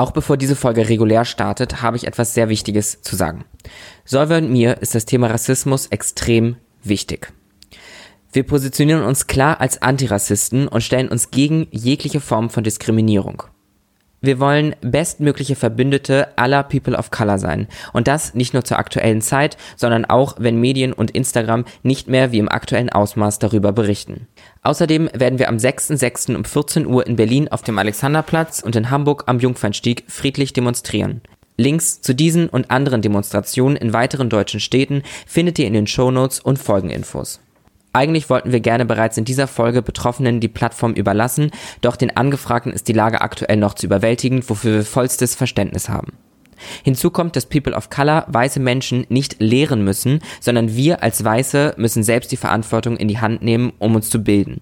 Auch bevor diese Folge regulär startet, habe ich etwas sehr Wichtiges zu sagen. Solver und mir ist das Thema Rassismus extrem wichtig. Wir positionieren uns klar als Antirassisten und stellen uns gegen jegliche Form von Diskriminierung. Wir wollen bestmögliche Verbündete aller People of Color sein. Und das nicht nur zur aktuellen Zeit, sondern auch, wenn Medien und Instagram nicht mehr wie im aktuellen Ausmaß darüber berichten. Außerdem werden wir am 6.6. um 14 Uhr in Berlin auf dem Alexanderplatz und in Hamburg am Jungfernstieg friedlich demonstrieren. Links zu diesen und anderen Demonstrationen in weiteren deutschen Städten findet ihr in den Shownotes und Folgeninfos. Eigentlich wollten wir gerne bereits in dieser Folge Betroffenen die Plattform überlassen, doch den Angefragten ist die Lage aktuell noch zu überwältigend, wofür wir vollstes Verständnis haben. Hinzu kommt, dass People of Color weiße Menschen nicht lehren müssen, sondern wir als Weiße müssen selbst die Verantwortung in die Hand nehmen, um uns zu bilden.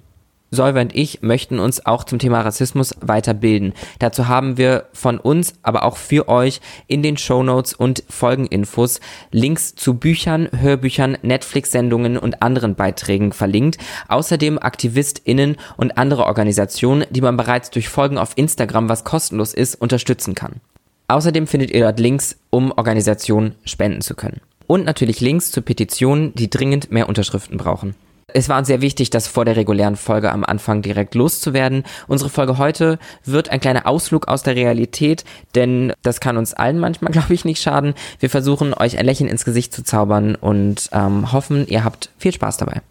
Solver und ich möchten uns auch zum Thema Rassismus weiterbilden. Dazu haben wir von uns, aber auch für euch in den Show Notes und Folgeninfos Links zu Büchern, Hörbüchern, Netflix-Sendungen und anderen Beiträgen verlinkt. Außerdem AktivistInnen und andere Organisationen, die man bereits durch Folgen auf Instagram, was kostenlos ist, unterstützen kann. Außerdem findet ihr dort Links, um Organisationen spenden zu können. Und natürlich Links zu Petitionen, die dringend mehr Unterschriften brauchen. Es war uns sehr wichtig, das vor der regulären Folge am Anfang direkt loszuwerden. Unsere Folge heute wird ein kleiner Ausflug aus der Realität, denn das kann uns allen manchmal, glaube ich, nicht schaden. Wir versuchen, euch ein Lächeln ins Gesicht zu zaubern und ähm, hoffen, ihr habt viel Spaß dabei.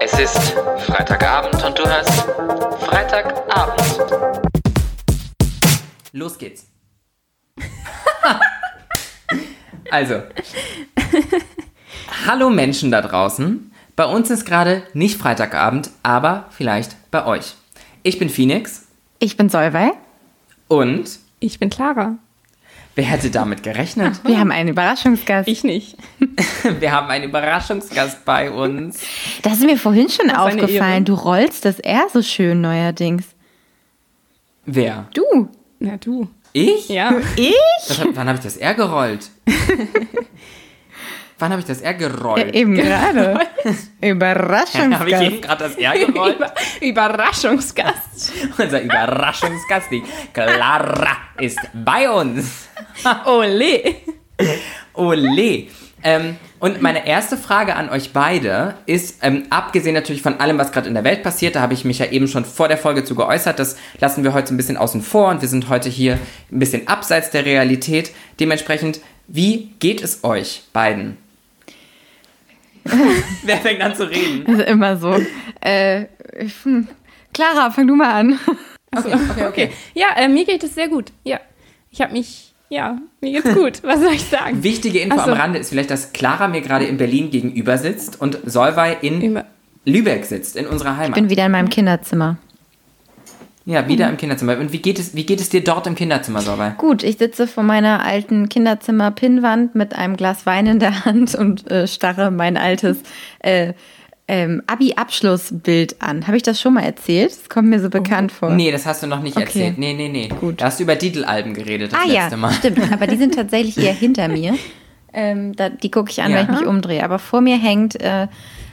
Es ist Freitagabend und du hörst Freitagabend. Los geht's. also, Hallo Menschen da draußen. Bei uns ist gerade nicht Freitagabend, aber vielleicht bei euch. Ich bin Phoenix. Ich bin Solvay. Und ich bin Clara. Wer hätte damit gerechnet? Wir haben einen Überraschungsgast. Ich nicht. Wir haben einen Überraschungsgast bei uns. Das ist mir vorhin schon aufgefallen. Du rollst das R so schön neuerdings. Wer? Du. Ja, du. Ich? Ja. Ich? Hat, wann habe ich das R gerollt? Wann habe ich das R gerollt? Ja, eben gerade. Überraschungsgast. habe ich eben gerade das R gerollt? Über Überraschungsgast. Unser Überraschungsgast, die Clara, ist bei uns. Ole. Ole. Ähm, und meine erste Frage an euch beide ist, ähm, abgesehen natürlich von allem, was gerade in der Welt passiert, da habe ich mich ja eben schon vor der Folge zu geäußert, das lassen wir heute so ein bisschen außen vor und wir sind heute hier ein bisschen abseits der Realität. Dementsprechend, wie geht es euch beiden? Wer fängt an zu reden? Das ist immer so. Äh, hm. Clara, fang du mal an. Okay, okay, okay. Ja, äh, mir geht es sehr gut. Ja. Ich habe mich, ja, mir geht's gut. Was soll ich sagen? Wichtige Info so. am Rande ist vielleicht, dass Clara mir gerade in Berlin gegenüber sitzt und Solvay in Über Lübeck sitzt, in unserer Ich Heimat. bin wieder in meinem Kinderzimmer. Ja, wieder im Kinderzimmer. Und wie geht es, wie geht es dir dort im Kinderzimmer, Solvay? Gut, ich sitze vor meiner alten Kinderzimmer-Pinnwand mit einem Glas Wein in der Hand und äh, starre mein altes äh, ähm, Abi-Abschlussbild an. Habe ich das schon mal erzählt? Das kommt mir so bekannt vor. Nee, das hast du noch nicht Okay. erzählt. Nee, nee, nee. Gut. Da hast du über Titelalben geredet das Ah ja, letzte Mal. stimmt. Aber die sind tatsächlich eher hinter mir. Ähm, da, die gucke ich an, Ja. wenn ich mich umdrehe. Aber vor mir hängt äh,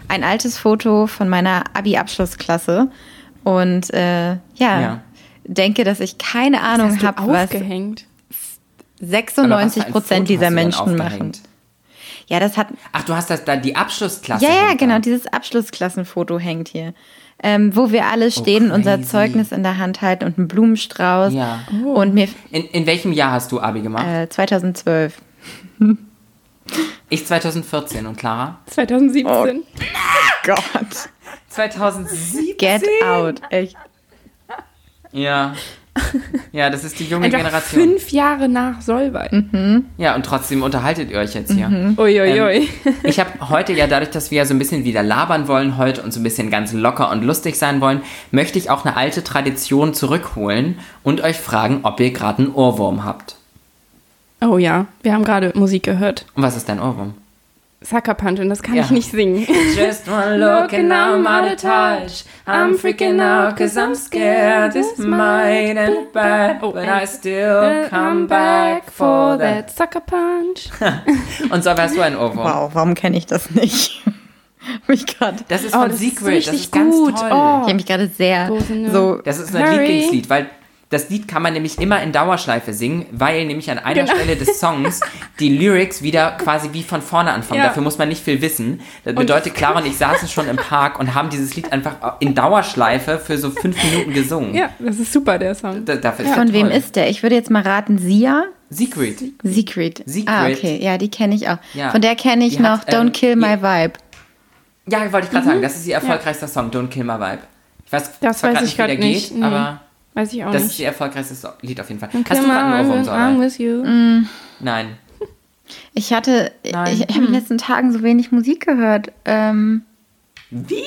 ein altes Foto von meiner Abi-Abschlussklasse. Und äh, ja, Ja. denke, dass ich keine Ahnung habe, was aufgehängt. Aber was für 96 ein Prozent dieser Menschen machen. Ja, das hat. Ach, du hast das da die Abschlussklasse. Ja, ja, genau, dieses Abschlussklassenfoto hängt hier. Ähm, wo wir alle stehen, unser Oh, crazy. Zeugnis in der Hand halten und einen Blumenstrauß. Ja. Und mir In, in welchem Jahr hast du Abi gemacht? äh, 2012. Ich 2014 und Clara? 2017. Gott. 2007. Get out. Echt. Ja. Ja, das ist die junge Einfach Generation. fünf Jahre nach Solvay. Ja, und trotzdem unterhaltet ihr euch jetzt hier. Uiuiui. Ich habe heute ja dadurch, dass wir ja so ein bisschen wieder labern wollen heute und so ein bisschen ganz locker und lustig sein wollen, möchte ich auch eine alte Tradition zurückholen und euch fragen, ob ihr gerade einen Ohrwurm habt. Oh ja, wir haben gerade Musik gehört. Und was ist dein Ohrwurm? Sucker Punch und das kann Ja. ich nicht singen. Just one look and I'm out of touch. I'm freaking out cause I'm scared. This might end bad, Oh, but I still come back for that. Sucker Punch. Und so hast du einen Ohrwurm. Wow, warum kenne ich das nicht? Hab ich gerade. Das ist Oh, von das ist Secret, das richtig ist ganz gut. toll. Oh. Ich habe mich gerade sehr so. Das ist ein Hurry. Lieblingslied, weil Das Lied kann man nämlich immer in Dauerschleife singen, weil nämlich an einer Genau. Stelle des Songs die Lyrics wieder quasi wie von vorne anfangen. Ja. Dafür muss man nicht viel wissen. Das bedeutet, Clara und ich saßen schon im Park und haben dieses Lied einfach in Dauerschleife für so fünf Minuten gesungen. Ja, das ist super, der Song. Da, dafür ist Von wem ist der? Ich würde jetzt mal raten, Sia. Secret. Secret. Secret. Ah, okay. Ja, die kenne ich auch. Ja. Von der kenne ich Die noch hat, ähm, Don't Kill My Vibe. Ja, wollte ich gerade sagen, das ist ihr erfolgreichster Song, Don't Kill My Vibe. Ich weiß Das zwar weiß ich wie der grad nicht, geht, nee. aber Weiß ich auch das ist nicht. ihr erfolgreichstes Lied auf jeden Fall. Hast Come du gerade einen Ohrwurm, with you. Nein. Ich hatte, Nein. ich, ich habe in den letzten Tagen so wenig Musik gehört. Ähm, Wie?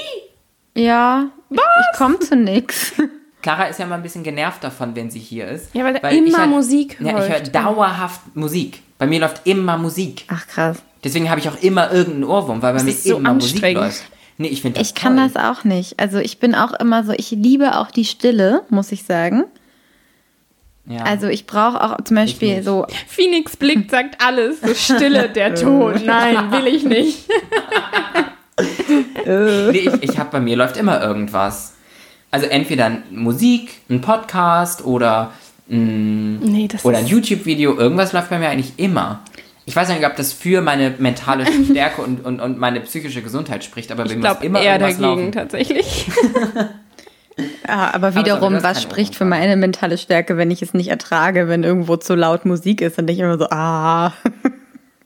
ja, ich, ich komme zu nix. Clara ist ja mal ein bisschen genervt davon, wenn sie hier ist. Ja, weil ich immer halt- Musik Ja, ich höre dauerhaft Musik. Bei mir läuft immer Musik. Ach krass. Deswegen habe ich auch immer irgendeinen Ohrwurm, weil bei mir ist so immer Musik läuft. Nee, ich finde das Ich kann toll. das auch nicht. Also ich bin auch immer so, ich liebe auch die Stille, muss ich sagen. Ja. Also ich brauche auch zum Beispiel so, Phoenix blickt, sagt alles. So Stille, der Ton. Nein, will ich nicht. nee, ich, ich habe bei mir läuft immer irgendwas. Also entweder Musik, ein Podcast oder ein, Nee, oder ein YouTube-Video. Irgendwas läuft bei mir eigentlich immer. Ich weiß nicht, ob das für meine mentale Stärke und, und, und meine psychische Gesundheit spricht, aber muss glaube immer eher irgendwas dagegen laufen. tatsächlich. ah, aber Aber wiederum, hast was spricht für meine mentale Stärke, wenn ich es nicht ertrage, wenn irgendwo zu laut Musik ist, dann denke ich immer so, ah.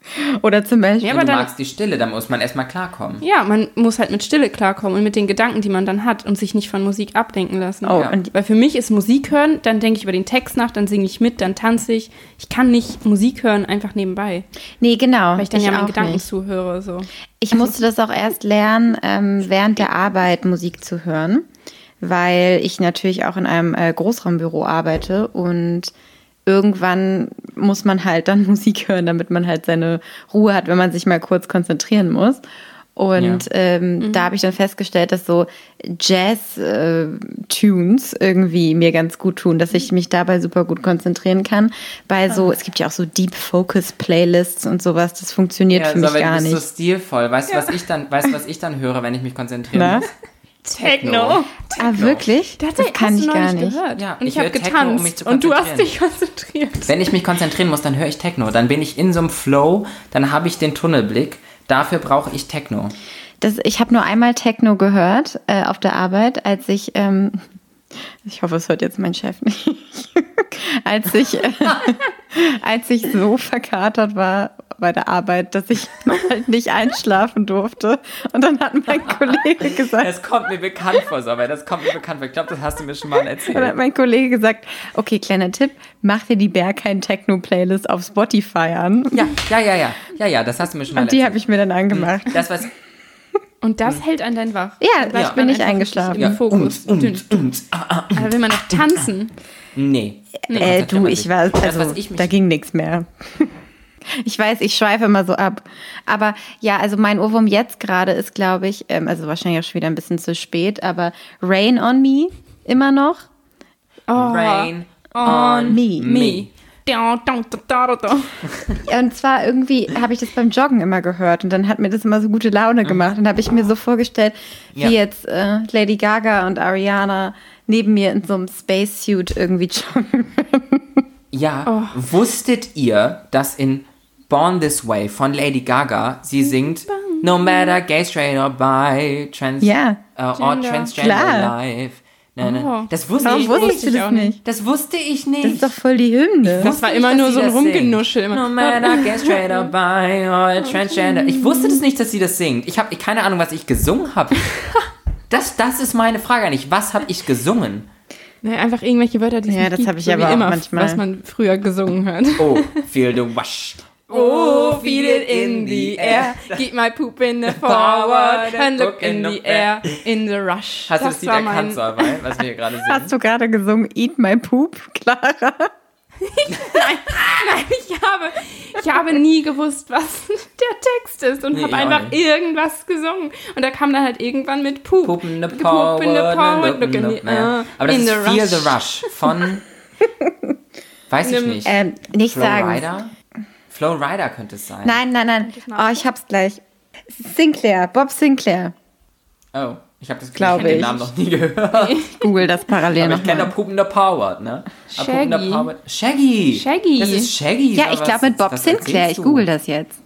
Oder zum Beispiel, Ja, Wenn aber du dann- magst die Stille, dann muss man erstmal klarkommen. Ja, man muss halt mit Stille klarkommen und mit den Gedanken, die man dann hat und sich nicht von Musik ablenken lassen. Oh, ja. und- Weil für mich ist Musik hören, dann denke ich über den Text nach, dann singe ich mit, dann tanze ich. Ich kann nicht Musik hören einfach nebenbei, nee, genau. weil ich dann ja meinen Gedanken nicht. zuhöre. So. Ich musste das auch erst lernen, ähm, während der Arbeit Musik zu hören, weil ich natürlich auch in einem äh, Großraumbüro arbeite und irgendwann muss man halt dann Musik hören, damit man halt seine Ruhe hat, wenn man sich mal kurz konzentrieren muss. Und ähm, da habe ich dann festgestellt, dass so Jazz-Tunes irgendwie mir ganz gut tun, dass ich mich dabei super gut konzentrieren kann. Bei so, es gibt ja auch so Deep Focus Playlists und sowas, das funktioniert für mich aber gar du bist nicht. so stilvoll. Weißt du, was ich dann, weißt du, was ich dann höre, wenn ich mich konzentrieren Na? muss? Techno. Ah, wirklich? Das, Das kann ich gar nicht. gehört. Ja, und ich ich, habe Techno, um getanzt mich zu und du hast dich konzentriert. Wenn ich mich konzentrieren muss, dann höre ich Techno. Dann bin ich in so einem Flow, dann habe ich den Tunnelblick. Dafür brauche ich Techno. Das, ich habe nur einmal Techno gehört äh, auf der Arbeit, als ich, ähm, ich hoffe, es hört jetzt mein Chef nicht, als ich, äh, als ich so verkatert war bei der Arbeit, dass ich halt nicht einschlafen durfte. Und dann hat mein Kollege gesagt, Das kommt mir bekannt vor, aber das kommt mir bekannt vor. Ich glaube, das hast du mir schon mal dann hat erzählt. mein Kollege gesagt, okay, kleiner Tipp, mach dir die Berghain Techno Playlist auf Spotify an. Ja, ja, ja, ja. Ja, ja, das hast du mir schon mal Und die habe erzählt. ich mir dann angemacht. Das, was. Und das hält einen dann wach. Ja, bleibt ich bin nicht eingeschlafen. Im Fokus. Und, und, und. Ah, ah. Aber will man noch tanzen? Nee. Äh, du, ich war, Das, also, was ich da ging nichts mehr. Ich weiß, ich schweife immer so ab. Aber ja, also mein Ohrwurm jetzt gerade ist, glaube ich, ähm, also wahrscheinlich auch schon wieder ein bisschen zu spät, aber Rain on Me immer noch. Oh, Rain On Me. me. Und zwar irgendwie habe ich das beim Joggen immer gehört und dann hat mir das immer so gute Laune gemacht. Und habe ich mir so vorgestellt, wie Ja. jetzt äh, Lady Gaga und Ariana neben mir in so einem Spacesuit irgendwie joggen. Ja, wusstet ihr, dass in Born This Way von Lady Gaga sie singt No matter gay, straight or bi, trans Ja. äh, or Gender. transgender Klar. life. Na, na. Oh. Das wusste Warum ich du ich das auch nicht? Das wusste ich nicht. Das ist doch voll die Hymne. Das war wusste immer nicht, nur so ein. Rumgenuschel. Immer. No matter gay, straight or bi or transgender. Ich wusste das nicht, dass sie das singt. Ich habe keine Ahnung, was ich gesungen habe. Das, das ist meine Frage eigentlich. Was habe ich gesungen? Nee, einfach irgendwelche Wörter, die es Ja, nicht das gibt, hab ich so aber immer, manchmal. was man früher gesungen hat. Oh, feel the wash. Oh, feel it in the air. Keep my poop in the forward and look in the air in the rush. Hast du das Lied war erkannt, mein, was wir hier gerade singen? Hast du gerade gesungen Eat My Poop, Clara? Nein, ich habe, ich habe nie gewusst, was der Text ist und Nee, habe einfach nicht. irgendwas gesungen. Und da kam dann halt irgendwann mit Poop. Poop in the Poop power, in the power, look in the air, Aber das in ist the Feel rush. the Rush von, weiß ich nicht, Ähm, nicht Flow sagen. Rider? Flow Rider könnte es sein. Nein, nein, nein. Oh, ich hab's gleich. Sinclair, Bob Sinclair. Oh, Ich habe das Gefühl, Glaub ich habe den ich. Namen noch nie gehört. Google das parallel Aber ich kenne nochmal. der Pupende Powert, ne? Shaggy. Powert. Shaggy. Shaggy. Das ist Shaggy. Ja, ich glaube mit Bob Sinclair. Ich google das jetzt.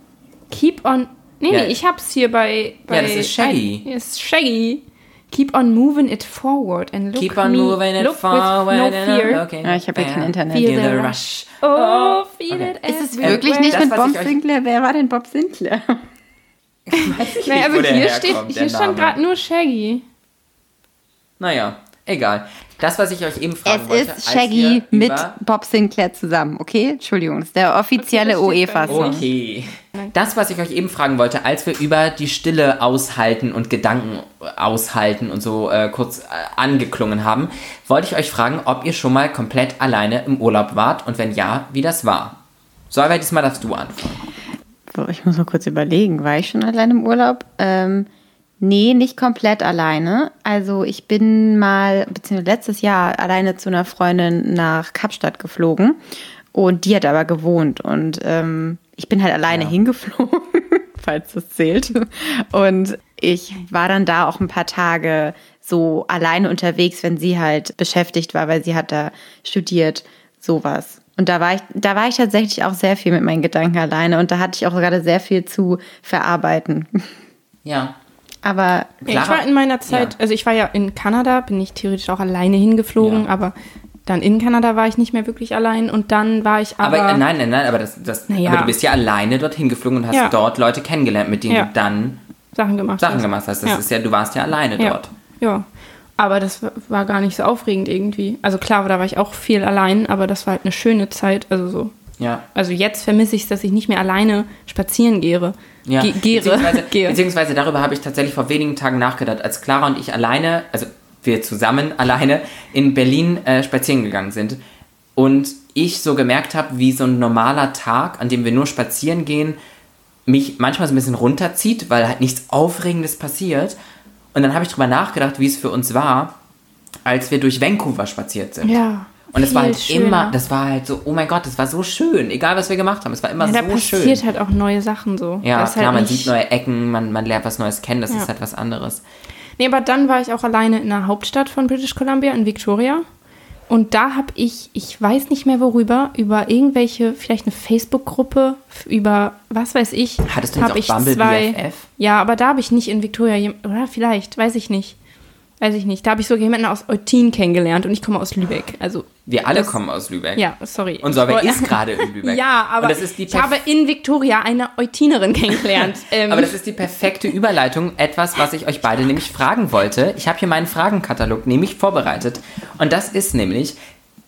Keep on. Nee, Ja. nee, ich hab's hier bei. bei das ist Shaggy. I, ist Shaggy. Keep on moving it forward and look Keep on me, moving it look forward. with no and- fear. Okay. Ja, ich habe hier kein Internet. Feel the rush. Oh, feel Okay. it Ist es wirklich nicht das, mit Bob ich Sinclair? Wer war denn Bob Sinclair? Nee, also wo der hier, herkommt, steht, hier stand gerade nur Shaggy. Naja, egal. Das, was ich euch eben fragen Es wollte. ist als Shaggy mit Bob Sinclair zusammen, okay? Entschuldigung, das ist der offizielle Okay, UEFA-Song. Okay. Das, was ich euch eben fragen wollte, als wir über die Stille aushalten und Gedanken aushalten und so äh, kurz äh, angeklungen haben, wollte ich euch fragen, ob ihr schon mal komplett alleine im Urlaub wart und wenn ja, wie das war. Solveig, diesmal darfst du anfangen. So, ich muss mal kurz überlegen, war ich schon allein im Urlaub? Ähm, nee, nicht komplett alleine. Also ich bin mal, beziehungsweise letztes Jahr alleine zu einer Freundin nach Kapstadt geflogen und die hat aber gewohnt und ähm, ich bin halt alleine Ja. hingeflogen, falls das zählt. Und ich war dann da auch ein paar Tage so alleine unterwegs, wenn sie halt beschäftigt war, weil sie hat da studiert, sowas. Und da war ich, da war ich tatsächlich auch sehr viel mit meinen Gedanken alleine und da hatte ich auch gerade sehr viel zu verarbeiten. Ja. Aber Ja, ich Clara? war in meiner Zeit, Ja. also ich war ja in Kanada, bin ich theoretisch auch alleine hingeflogen, Ja. aber dann in Kanada war ich nicht mehr wirklich allein und dann war ich aber. Aber, äh, nein, nein, nein, aber, das, das, Naja. aber du bist ja alleine dorthin geflogen und hast Ja. dort Leute kennengelernt, mit denen Ja. du dann Sachen gemacht Sachen hast. gemacht hast. Das Ja. ist ja, du warst ja alleine Ja. dort. Ja. Aber das war- war gar nicht so aufregend irgendwie. Also klar, da war ich auch viel allein, aber das war halt eine schöne Zeit. Also so. Ja. Also jetzt vermisse ich es, dass ich nicht mehr alleine spazieren gehe. Ja, Ge gehe. beziehungsweise, gehe. beziehungsweise darüber habe ich tatsächlich vor wenigen Tagen nachgedacht, als Clara und ich alleine, also wir zusammen alleine in Berlin äh, spazieren gegangen sind und ich so gemerkt habe, wie so ein normaler Tag, an dem wir nur spazieren gehen, mich manchmal so ein bisschen runterzieht, weil halt nichts Aufregendes passiert. Und dann habe ich drüber nachgedacht, wie es für uns war, als wir durch Vancouver spaziert sind. Ja. Und es war halt schöner. immer, das war halt so, oh mein Gott, das war so schön, egal was wir gemacht haben, es war immer ja, da so schön. passiert halt auch neue Sachen so. Ja, Das ist klar, halt man sieht neue Ecken, man, man lernt was Neues kennen, das Ja. ist halt was anderes. Nee, aber dann war ich auch alleine in der Hauptstadt von British Columbia, in Victoria. Und da habe ich, ich weiß nicht mehr worüber, über irgendwelche, vielleicht eine Facebook-Gruppe, über was weiß ich. Hattest du hab auch ich Bumble zwei, BFF? Ja, aber da habe ich nicht in Victoria, oder vielleicht, weiß ich nicht. Weiß ich nicht. Da habe ich sogar jemanden aus Eutin kennengelernt und ich komme aus Lübeck. Also, Wir alle Das- kommen aus Lübeck. ja, sorry. Und Ich ist gerade in Lübeck. Ja, aber Und das ist die ich habe in Victoria eine Eutinerin kennengelernt. ähm, Aber das ist die perfekte Überleitung, etwas, was ich euch beide nämlich fragen wollte. Ich habe hier meinen Fragenkatalog nämlich vorbereitet. Und das ist nämlich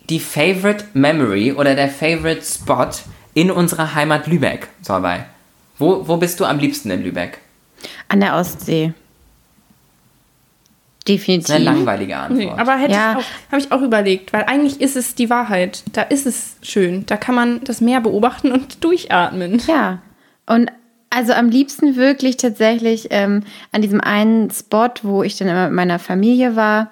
die Favorite Memory oder der Favorite Spot in unserer Heimat Lübeck, Solveig. Wo, wo bist du am liebsten in Lübeck? an der Ostsee. Ist eine Definitiv. langweilige Antwort. Nee, aber hätte Ja. ich auch, habe ich auch überlegt, weil eigentlich ist es die Wahrheit. Da ist es schön. Da kann man das Meer beobachten und durchatmen. Ja. Und also am liebsten wirklich tatsächlich ähm, an diesem einen Spot, wo ich dann immer mit meiner Familie war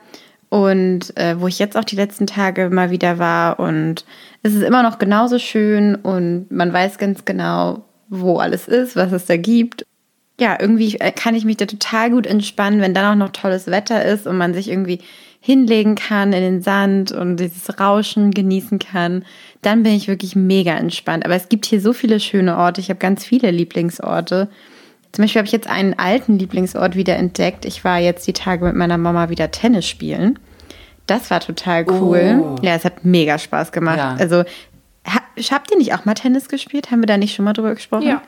und äh, wo ich jetzt auch die letzten Tage mal wieder war. Und es ist immer noch genauso schön und man weiß ganz genau, wo alles ist, was es da gibt. Ja, irgendwie äh, kann ich mich da total gut entspannen, wenn dann auch noch tolles Wetter ist und man sich irgendwie hinlegen kann in den Sand und dieses Rauschen genießen kann, dann bin ich wirklich mega entspannt. Aber es gibt hier so viele schöne Orte. Ich habe ganz viele Lieblingsorte. Zum Beispiel habe ich jetzt einen alten Lieblingsort wieder entdeckt. Ich war jetzt die Tage mit meiner Mama wieder Tennis spielen. Das war total cool. Oh. Ja, es hat mega Spaß gemacht. Ja. Also, ha, habt ihr nicht auch mal Tennis gespielt? Haben wir da nicht schon mal drüber gesprochen? Ja.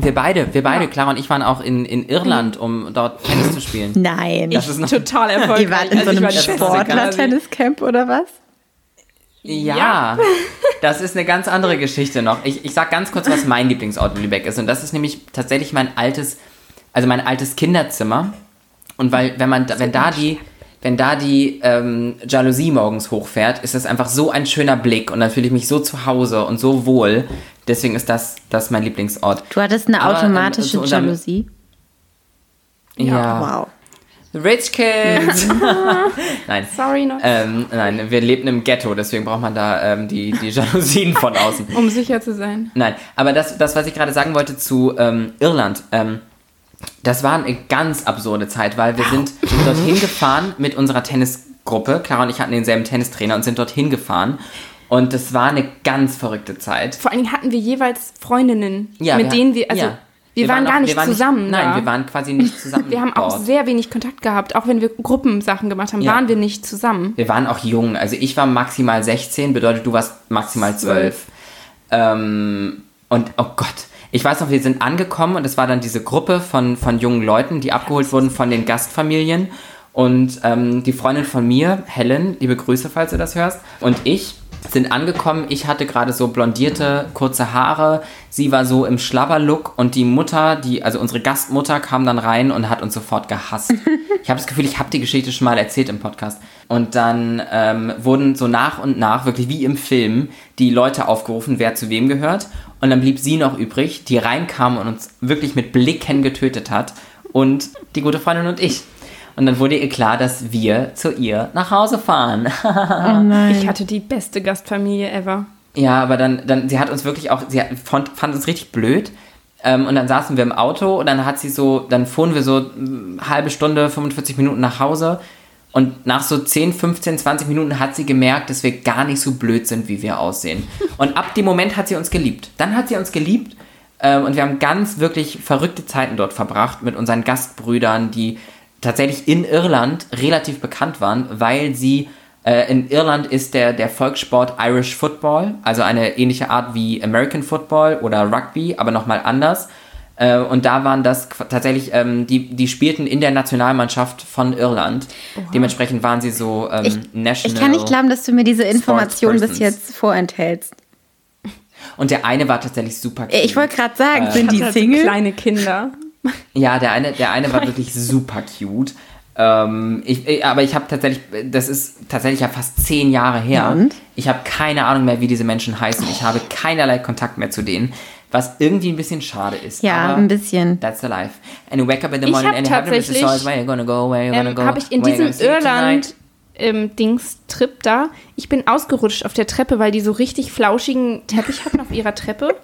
Wir beide, wir beide, Clara und ich waren auch in, in Irland, um dort Tennis zu spielen. Nein. Das ist noch, Total erfolgreich. Ihr wart in so Also ich einem. Sportler-Tenniscamp oder was? ja, Ja. das ist eine ganz andere Geschichte noch. Ich, ich sag ganz kurz, was mein Lieblingsort in Lübeck ist. Und das ist nämlich tatsächlich mein altes, also mein altes Kinderzimmer. Und weil, wenn man, da- wenn da die, wenn da die ähm, Jalousie morgens hochfährt, ist das einfach so ein schöner Blick und dann fühle ich mich so zu Hause und so wohl. Deswegen ist das, das mein Lieblingsort. Du hattest eine Aber, ähm, automatische unserem- Jalousie. Ja. Wow. Rich Kids! Nein. Sorry noch. Ähm, nein, wir leben im Ghetto, deswegen braucht man da ähm, die, die Jalousien von außen. Um sicher zu sein. Nein, aber das, das was ich gerade sagen wollte zu ähm, Irland. Ähm, Das war eine ganz absurde Zeit, weil wir sind dorthin gefahren mit unserer Tennisgruppe. Clara und ich hatten denselben Tennistrainer und sind dorthin gefahren. Und das war eine ganz verrückte Zeit. Vor allen Dingen hatten wir jeweils Freundinnen, Ja, mit wir- denen wir, also ja. wir, waren, gar auch- nicht wir waren zusammen. nein, da. wir waren quasi nicht zusammen. Wir haben auch sehr wenig Kontakt gehabt. Auch wenn wir Gruppensachen gemacht haben, Ja. waren wir nicht zusammen. Wir waren auch jung. Also ich war maximal 16, bedeutet du warst maximal 12. Ähm, und oh Gott. Ich weiß noch, wir sind angekommen und es war dann diese Gruppe von, von jungen Leuten, die abgeholt wurden von den Gastfamilien. Und ähm, die Freundin von mir, Helen, liebe Grüße, falls du das hörst, und ich sind angekommen. Ich hatte gerade so blondierte, kurze Haare. Sie war so im Schlabberlook und die Mutter, die, also unsere Gastmutter, kam dann rein und hat uns sofort gehasst. ich habe das Gefühl, ich habe die Geschichte schon mal erzählt im Podcast. Und dann ähm, wurden so nach und nach, wirklich wie im Film, die Leute aufgerufen, wer zu wem gehört. Und dann blieb sie noch übrig, die reinkam und uns wirklich mit Blicken getötet hat. Und die gute Freundin und ich. Und dann wurde ihr klar, dass wir zu ihr nach Hause fahren. Ich hatte die beste Gastfamilie ever. Ja, aber dann, dann, sie hat uns wirklich auch, sie hat, fand, fand uns richtig blöd. Ähm, und dann saßen wir im Auto und dann hat sie so, dann fuhren wir so mm, halbe Stunde, 45 Minuten nach Hause. Und nach so 10, 15, 20 Minuten hat sie gemerkt, dass wir gar nicht so blöd sind, wie wir aussehen. Und ab dem Moment hat sie uns geliebt. Dann hat sie uns geliebt ähm, und wir haben ganz wirklich verrückte Zeiten dort verbracht mit unseren Gastbrüdern, die tatsächlich in Irland relativ bekannt waren, weil sie äh, in Irland ist der, der Volkssport Irish Football, also eine ähnliche Art wie American Football oder Rugby, aber nochmal anders. Äh, und da waren das tatsächlich, ähm, die, die spielten in der Nationalmannschaft von Irland. Dementsprechend waren sie so ähm, Ich, national. ich kann nicht glauben, dass du mir diese Information bis jetzt vorenthältst. Und der eine war tatsächlich super cute. Ich wollte gerade sagen, Äh, sind die Hatte Single? kleine Kinder. Ja, der eine, der eine war wirklich super cute. Ähm, ich, ich- aber ich habe tatsächlich, das ist tatsächlich ja fast zehn Jahre her. Und? Ich habe keine Ahnung mehr, wie diese Menschen heißen. Ich habe keinerlei Kontakt mehr zu denen, was irgendwie ein bisschen schade ist. Ja, ein bisschen. That's the life. And you wake up in the morning and you have tatsächlich, choice where you gonna go, where you gonna Ähm, go. habe ich in diesem. Irland ähm, Dings Trip da, ich bin ausgerutscht auf der Treppe, weil die so richtig flauschigen Teppich hatten auf ihrer Treppe.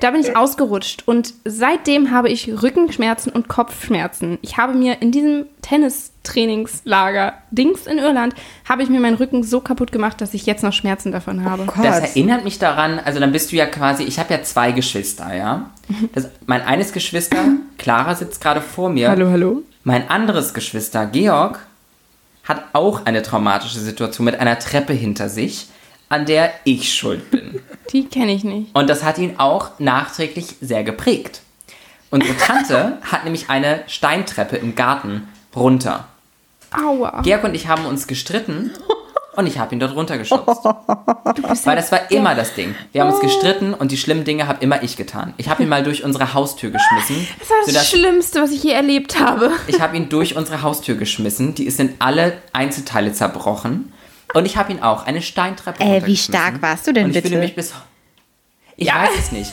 Da bin ich ausgerutscht und seitdem habe ich Rückenschmerzen und Kopfschmerzen. Ich habe mir in diesem Tennistrainingslager Dings in Irland habe ich mir meinen Rücken so kaputt gemacht, dass ich jetzt noch Schmerzen davon habe. Das erinnert mich daran, also dann bist du ja quasi, ich habe ja zwei Geschwister, ja. Das, mein eines Geschwister, Clara, sitzt gerade vor mir. hallo. Mein anderes Geschwister, Georg, hat auch eine traumatische Situation mit einer Treppe hinter sich, an der ich schuld bin. Die kenne ich nicht. Und das hat ihn auch nachträglich sehr geprägt. Unsere Tante hat nämlich eine Steintreppe im Garten runter. Aua. Georg und ich haben uns gestritten und ich habe ihn dort runtergeschubst. Weil das war immer das Ding. Wir haben uns gestritten und die schlimmen Dinge habe immer ich getan. Ich habe ihn mal durch unsere Haustür geschmissen. Das war das sodass- Schlimmste, was ich je erlebt habe. ich habe ihn durch unsere Haustür geschmissen. Die ist in alle Einzelteile zerbrochen. Und ich habe ihn auch eine Steintreppe Äh, wie stark warst du denn und ich bitte? Fühle mich bis, ich weiß es nicht.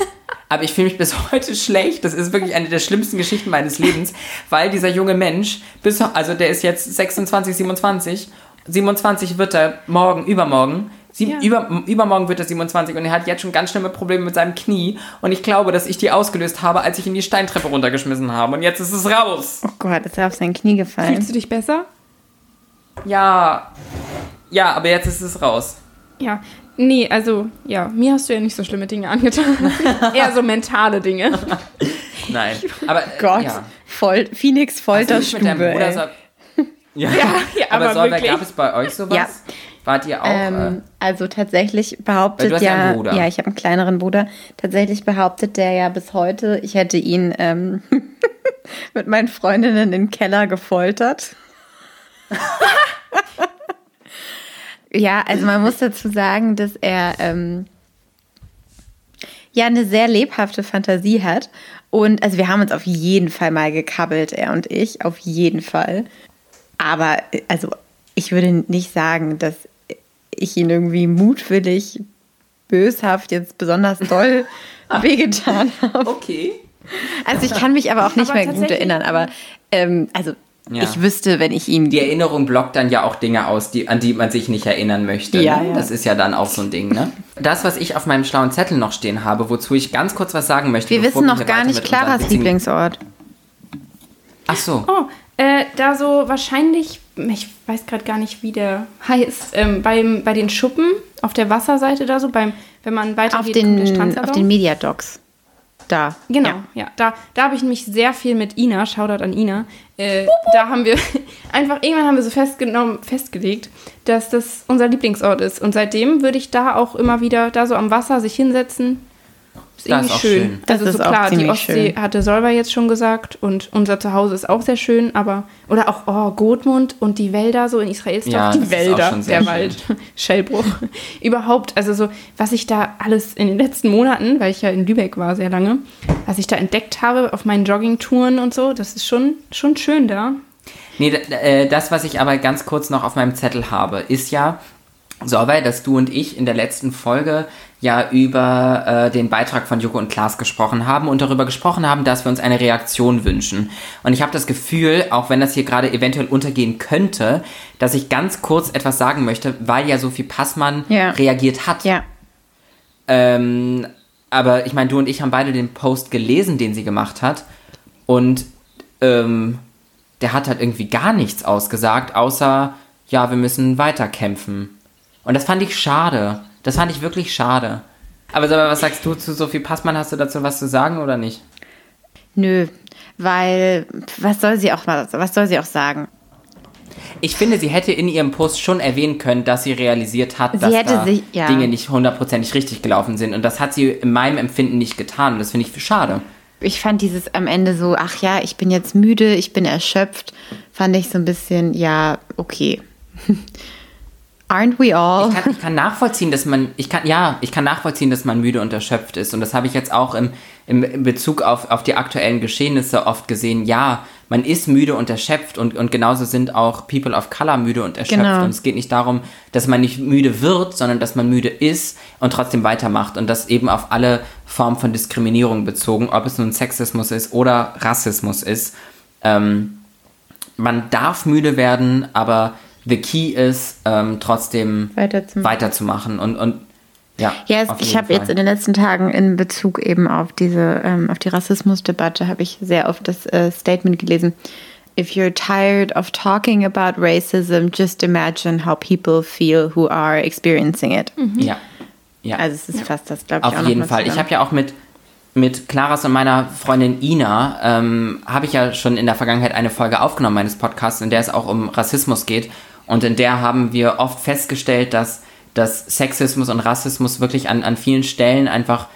Aber ich fühle mich bis heute schlecht. Das ist wirklich eine der schlimmsten Geschichten meines Lebens, weil dieser junge Mensch, bis, also der ist jetzt 26, 27, 27 wird er morgen, übermorgen, sie, Ja. über, übermorgen wird er 27 und er hat jetzt schon ganz schlimme Probleme mit seinem Knie. Und ich glaube, dass ich die ausgelöst habe, als ich ihn die Steintreppe runtergeschmissen habe. Und jetzt ist es raus. Oh Gott, ist er auf sein Knie gefallen. Fühlst du dich besser? Ja. Ja, aber jetzt ist es raus. Ja. Nee, also, ja, mir hast du ja nicht so schlimme Dinge angetan. Eher so mentale Dinge. Nein. Aber äh, Gott, ja. Fol Phoenix Folterstube. Bruder ey. so, ja, ja, aber, aber Solveig, gab es bei euch sowas? Ja. Wart ihr auch? Ähm, also tatsächlich behauptet du hast ja ja, einen Bruder. ja, ich habe einen kleineren Bruder. Tatsächlich behauptet der ja bis heute, ich hätte ihn ähm, mit meinen Freundinnen in den Keller gefoltert. Ja, also man muss dazu sagen, dass er ähm, ja eine sehr lebhafte Fantasie hat. Und also wir haben uns auf jeden Fall mal gekabbelt, er und ich, auf jeden Fall. Aber also ich würde nicht sagen, dass ich ihn irgendwie mutwillig, böshaft jetzt besonders doll wehgetan habe. okay. Also ich kann mich aber auch nicht Aber mehr gut erinnern, aber ähm, also Ja. ich wüsste, wenn ich ihn Die Erinnerung blockt dann ja auch Dinge aus, die, an die man sich nicht erinnern möchte. Ja, ne? ja. Das ist ja dann auch so ein Ding, ne? Das, was ich auf meinem schlauen Zettel noch stehen habe, wozu ich ganz kurz was sagen möchte. wir bevor wissen noch hier gar nicht Claras Lieblingsort. Ach so. Oh, äh, da so wahrscheinlich, ich weiß gerade gar nicht, wie der heißt, ähm, beim, bei den Schuppen auf der Wasserseite da so, beim, wenn man weiter Auf geht, den, auf den Mediadocs. Da. Genau, Ja. ja. Da, da habe ich nämlich sehr viel mit Ina, Shoutout an Ina. Äh, da haben wir einfach, irgendwann haben wir so festgenommen, festgelegt, dass das unser Lieblingsort ist. Und seitdem würde ich da auch immer wieder, da so am Wasser sich hinsetzen. Ist Da irgendwie ist auch schön. schön. Das also ist so auch klar, die Ostsee schön. hatte Solver jetzt schon gesagt und unser Zuhause ist auch sehr schön, aber oder auch oh, Gotmund und die Wälder so in Israels Ja, die das ist auch Wälder, schon sehr der schön. Wald, Schellbruch. Überhaupt, also so, was ich da alles in den letzten Monaten, weil ich ja in Lübeck war sehr lange, was ich da entdeckt habe auf meinen Joggingtouren und so, das ist schon, schon schön da. Nee, äh, das, was ich aber ganz kurz noch auf meinem Zettel habe, ist ja, Solveig, dass du und ich in der letzten Folge ja über äh, den Beitrag von Joko und Klaas gesprochen haben und darüber gesprochen haben, dass wir uns eine Reaktion wünschen. Und ich habe das Gefühl, auch wenn das hier gerade eventuell untergehen könnte, dass ich ganz kurz etwas sagen möchte, weil ja Sophie Passmann Ja. reagiert hat. Ja. Ähm, aber ich meine, du und ich haben beide den Post gelesen, den sie gemacht hat. Und ähm, der hat halt irgendwie gar nichts ausgesagt, außer, ja, wir müssen weiterkämpfen. Und das fand ich schade. Das fand ich wirklich schade. Aber sag mal, was sagst du zu Sophie Passmann? Hast du dazu was zu sagen oder nicht? Nö, weil was soll sie auch was soll sie auch sagen? Ich finde, sie hätte in ihrem Post schon erwähnen können, dass sie realisiert hat, dass hätte da sich- ja. Dinge nicht hundertprozentig richtig gelaufen sind. Und das hat sie in meinem Empfinden nicht getan. Und das finde ich schade. Ich fand dieses am Ende so, ach ja, ich bin jetzt müde, ich bin erschöpft, fand ich so ein bisschen, ja, okay. Aren't we all? Ich kann, ich kann nachvollziehen, dass man, ich kann, ja, ich kann nachvollziehen, dass man müde und erschöpft ist. Und das habe ich jetzt auch im, im, in Bezug auf, auf die aktuellen Geschehnisse oft gesehen. Ja, man ist müde und erschöpft und, und genauso sind auch People of Color müde und erschöpft. Genau. Und es geht nicht darum, dass man nicht müde wird, sondern dass man müde ist und trotzdem weitermacht. Und das eben auf alle Formen von Diskriminierung bezogen, ob es nun Sexismus ist oder Rassismus ist. Ähm, man darf müde werden, aber the key ist, ähm, trotzdem Weiterzumachen. weiterzumachen. Und, und ja, Ja, es, ich habe jetzt in den letzten Tagen in Bezug eben auf diese, ähm, auf die Rassismusdebatte, habe ich sehr oft das äh, Statement gelesen. If you're tired of talking about racism, just imagine how people feel who are experiencing it. Ja, ja. Also es ist fast das, glaube ich, auch auf jeden Fall. Ich habe ja auch mit, mit Claras und meiner Freundin Ina, ähm, habe ich ja schon in der Vergangenheit eine Folge aufgenommen meines Podcasts, in der es auch um Rassismus geht. Und in der haben wir oft festgestellt, dass, dass Sexismus und Rassismus wirklich an, an vielen Stellen einfach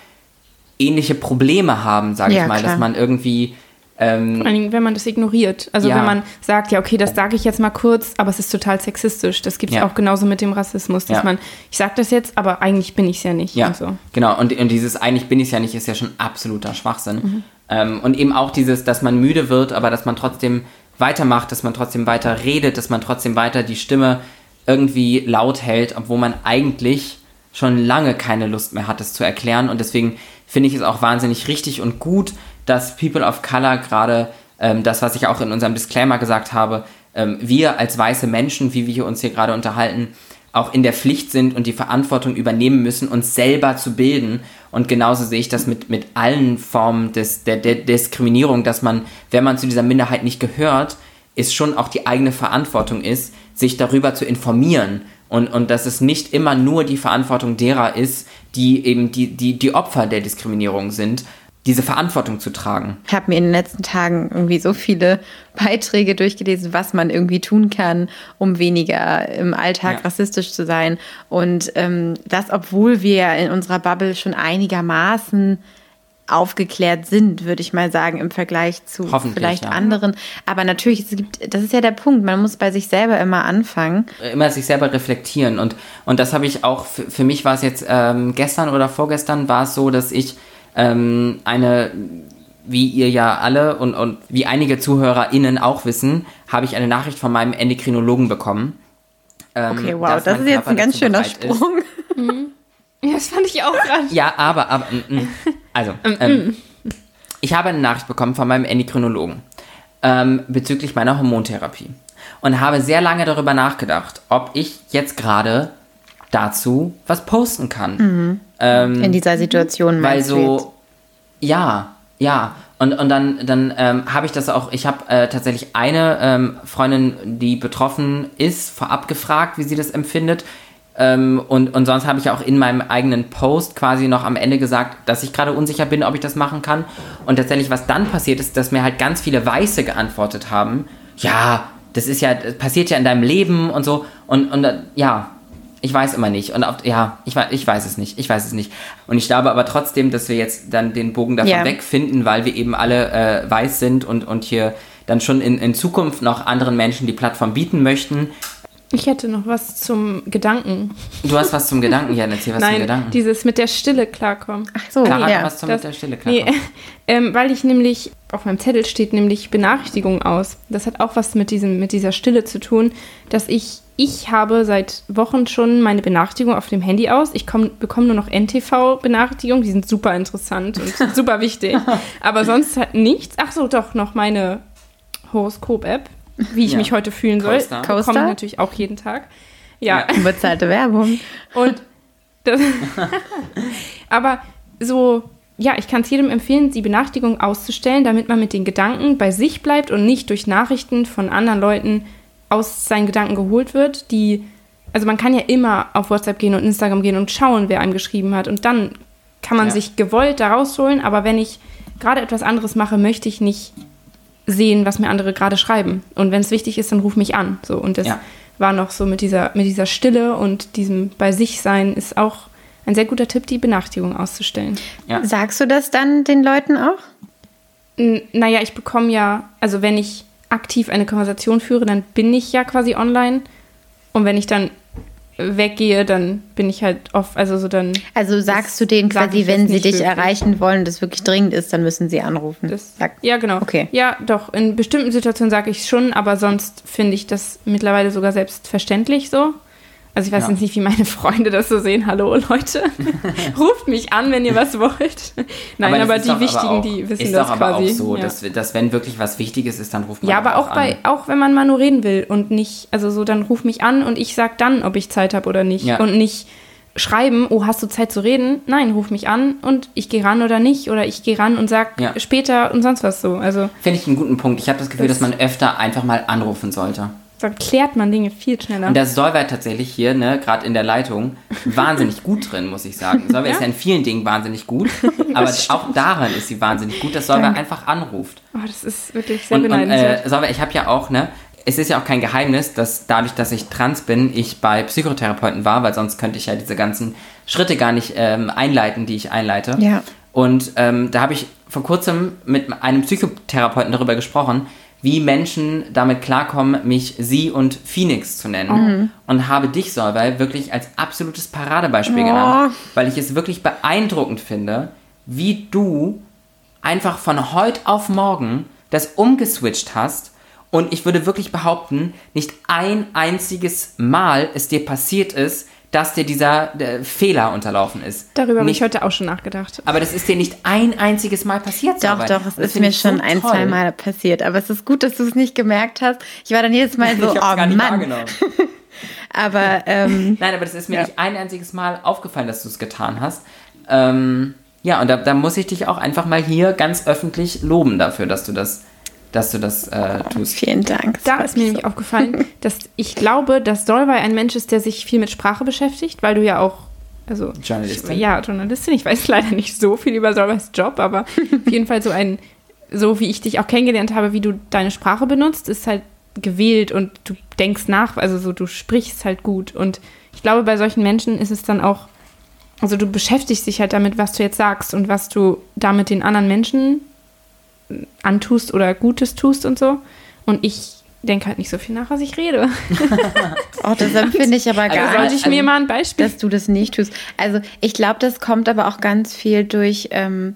ähnliche Probleme haben, sage Ja, ich mal. klar. Dass man irgendwie ähm, Vor allen Dingen, wenn man das ignoriert. Also Ja. wenn man sagt, ja, okay, das sage ich jetzt mal kurz, aber es ist total sexistisch. Das gibt es Ja. auch genauso mit dem Rassismus, dass Ja. man, ich sage das jetzt, aber eigentlich bin ich es ja nicht. Ja, Und so. genau. Und, und dieses eigentlich bin ich ja nicht, ist ja schon absoluter Schwachsinn. Mhm. Ähm, und eben auch dieses, dass man müde wird, aber dass man trotzdem weitermacht, dass man trotzdem weiter redet, dass man trotzdem weiter die Stimme irgendwie laut hält, obwohl man eigentlich schon lange keine Lust mehr hat, es zu erklären. Und deswegen finde ich es auch wahnsinnig richtig und gut, dass People of Color gerade ähm, das, was ich auch in unserem Disclaimer gesagt habe, ähm, wir als weiße Menschen, wie wir uns hier gerade unterhalten, auch in der Pflicht sind und die Verantwortung übernehmen müssen, uns selber zu bilden. Und genauso sehe ich das mit, mit allen Formen des, der, der Diskriminierung, dass man, wenn man zu dieser Minderheit nicht gehört, ist schon auch die eigene Verantwortung ist, sich darüber zu informieren. Und, und dass es nicht immer nur die Verantwortung derer ist, die eben die, die, die Opfer der Diskriminierung sind, diese Verantwortung zu tragen. Ich habe mir in den letzten Tagen irgendwie so viele Beiträge durchgelesen, was man irgendwie tun kann, um weniger im Alltag Ja. rassistisch zu sein. Und ähm, das, obwohl wir in unserer Bubble schon einigermaßen aufgeklärt sind, würde ich mal sagen, im Vergleich zu vielleicht ja. anderen. Aber natürlich, es gibt, das ist ja der Punkt, man muss bei sich selber immer anfangen. immer sich selber reflektieren und und das habe ich auch für, für mich war es jetzt ähm, gestern oder vorgestern war es so, dass ich ähm, eine wie ihr ja alle und, und wie einige ZuhörerInnen auch wissen, habe ich eine Nachricht von meinem Endokrinologen bekommen. ähm, Okay, wow, das ist jetzt ein ganz schöner. Sprung. Ja, das fand ich auch gerade. Ja, aber, aber, mm, mm. also, ähm, ich habe eine Nachricht bekommen von meinem Endokrinologen ähm, bezüglich meiner Hormontherapie und habe sehr lange darüber nachgedacht, ob ich jetzt gerade dazu was posten kann. Ähm, In dieser Situation weil so, ja, ja. Und, und dann, dann ähm, habe ich das auch, ich habe äh, tatsächlich eine ähm, Freundin, die betroffen ist, vorab gefragt, wie sie das empfindet. Ähm, und, und sonst habe ich auch in meinem eigenen Post quasi noch am Ende gesagt, dass ich gerade unsicher bin, ob ich das machen kann. Und tatsächlich, was dann passiert ist, dass mir halt ganz viele Weiße geantwortet haben, ja, das ist ja, das passiert ja in deinem Leben und so. Und, und äh, ja, ich weiß immer nicht. Und auf, ja, ich, ich weiß es nicht. Ich weiß es nicht. Und ich glaube aber trotzdem, dass wir jetzt dann den Bogen davon Ja. wegfinden, weil wir eben alle äh, weiß sind und, und hier dann schon in, in Zukunft noch anderen Menschen die Plattform bieten möchten. Ich hätte noch was zum Gedanken. Du hast was zum Gedanken, Jan, erzähl was zum Nein, Gedanken. dieses mit der Stille klarkommen. Ach so, Clara, ja. was zum Das- mit der Stille klar. Nee, ähm, weil ich nämlich, auf meinem Zettel steht nämlich Benachrichtigung aus. Das hat auch was mit, diesem, mit dieser Stille zu tun, dass ich, ich habe seit Wochen schon meine Benachrichtigung auf dem Handy aus. Ich komm, bekomme nur noch NTV-Benachrichtigungen, die sind super interessant und super wichtig. Aber sonst halt nichts. Ach so, doch, noch meine Horoskop-App, wie ich Ja. mich heute fühlen soll. CoStar. Bekomme ich natürlich auch jeden Tag. Ja, Ja. Bezahlte Werbung. und das, aber so, ja, ich kann es jedem empfehlen, die Benachrichtigung auszustellen, damit man mit den Gedanken bei sich bleibt und nicht durch Nachrichten von anderen Leuten aus seinen Gedanken geholt wird, die, also man kann ja immer auf WhatsApp gehen und Instagram gehen und schauen, wer einem geschrieben hat und dann kann man Ja. sich gewollt da rausholen, aber wenn ich gerade etwas anderes mache, möchte ich nicht sehen, was mir andere gerade schreiben. Und wenn es wichtig ist, dann ruf mich an. So, und das Ja. war noch so mit dieser, mit dieser Stille und diesem bei sich sein ist auch ein sehr guter Tipp, die Benachrichtigung auszustellen. Ja. Sagst du das dann den Leuten auch? N naja, ich bekomme ja, also wenn ich aktiv eine Konversation führe, dann bin ich ja quasi online. Und wenn ich dann weggehe, dann bin ich halt oft, also so dann. Also sagst du denen quasi, wenn sie dich wirklich. erreichen wollen und es wirklich dringend ist, dann müssen sie anrufen. Das, ja, genau. Okay. Ja, doch. In bestimmten Situationen sage ich schon, aber sonst finde ich das mittlerweile sogar selbstverständlich so. Also ich weiß Ja. jetzt nicht, wie meine Freunde das so sehen. Hallo Leute, ruft mich an, wenn ihr was wollt. Nein, aber, ist die Wichtigen, auch, die wissen ist das doch aber quasi. auch so, ja. dass, dass wenn wirklich was Wichtiges ist, dann ruft man ja, aber auch an. bei, auch wenn man mal nur reden will und nicht, also so, dann ruf mich an und ich sag dann, ob ich Zeit habe oder nicht. Ja. Und nicht schreiben, oh, hast du Zeit zu reden? Nein, ruf mich an und ich gehe ran oder nicht. Oder ich gehe ran und sag Ja. später und sonst was so. Also Finde ich einen guten Punkt. Ich habe das Gefühl, Das- dass man öfter einfach mal anrufen sollte. Dann klärt man Dinge viel schneller. Und da ist Solveig tatsächlich hier, ne, gerade in der Leitung, wahnsinnig gut drin, muss ich sagen. Solveig ist ja in vielen Dingen wahnsinnig gut, aber auch daran ist sie wahnsinnig gut, dass Solveig einfach anruft. oh, das ist wirklich sehr Und, und beneidenswert. äh, Solveig, ich habe ja auch, ne, es ist ja auch kein Geheimnis, dass dadurch, dass ich trans bin, ich bei Psychotherapeuten war, weil sonst könnte ich ja diese ganzen Schritte gar nicht ähm, einleiten, die ich einleite. Ja. Und ähm, da habe ich vor kurzem mit einem Psychotherapeuten darüber gesprochen, wie Menschen damit klarkommen, mich sie und Phoenix zu nennen. Und habe dich, Solveig, wirklich als absolutes Paradebeispiel genannt, weil ich es wirklich beeindruckend finde, wie du einfach von heute auf morgen das umgeswitcht hast. Und ich würde wirklich behaupten, nicht ein einziges Mal es dir passiert ist, dass dir dieser äh, Fehler unterlaufen ist. Darüber habe ich heute auch schon nachgedacht. aber das ist dir nicht ein einziges Mal passiert. Doch, doch, es Das ist mir ich so schon ein, toll. zwei Mal passiert. Aber es ist gut, dass du es nicht gemerkt hast. Ich war dann jedes Mal so, ich oh gar nicht Mann. wahrgenommen. Aber ähm, Nein, aber das ist mir Ja. nicht ein einziges Mal aufgefallen, dass du es getan hast. Ähm, ja, und da, da muss ich dich auch einfach mal hier ganz öffentlich loben dafür, dass du das, dass du das äh, tust. vielen Dank. Das Da ist mir nämlich aufgefallen, dass ich glaube, dass Solvay ein Mensch ist, der sich viel mit Sprache beschäftigt, weil du ja auch, also Journalistin? Ja, Journalistin. Ich weiß leider nicht so viel über Solvays Job, aber auf jeden Fall so ein, so wie ich dich auch kennengelernt habe, wie du deine Sprache benutzt, ist halt gewählt und du denkst nach, also so du sprichst halt gut. Und ich glaube, bei solchen Menschen ist es dann auch, also du beschäftigst dich halt damit, was du jetzt sagst und was du damit den anderen Menschen antust oder Gutes tust und so. Und ich denke halt nicht so viel nach, was ich rede. Oh, das empfinde ich aber Also gar nicht. Sollte ich mir mal ein Beispiel dass du das nicht tust. Also ich glaube, das kommt aber auch ganz viel durch ähm,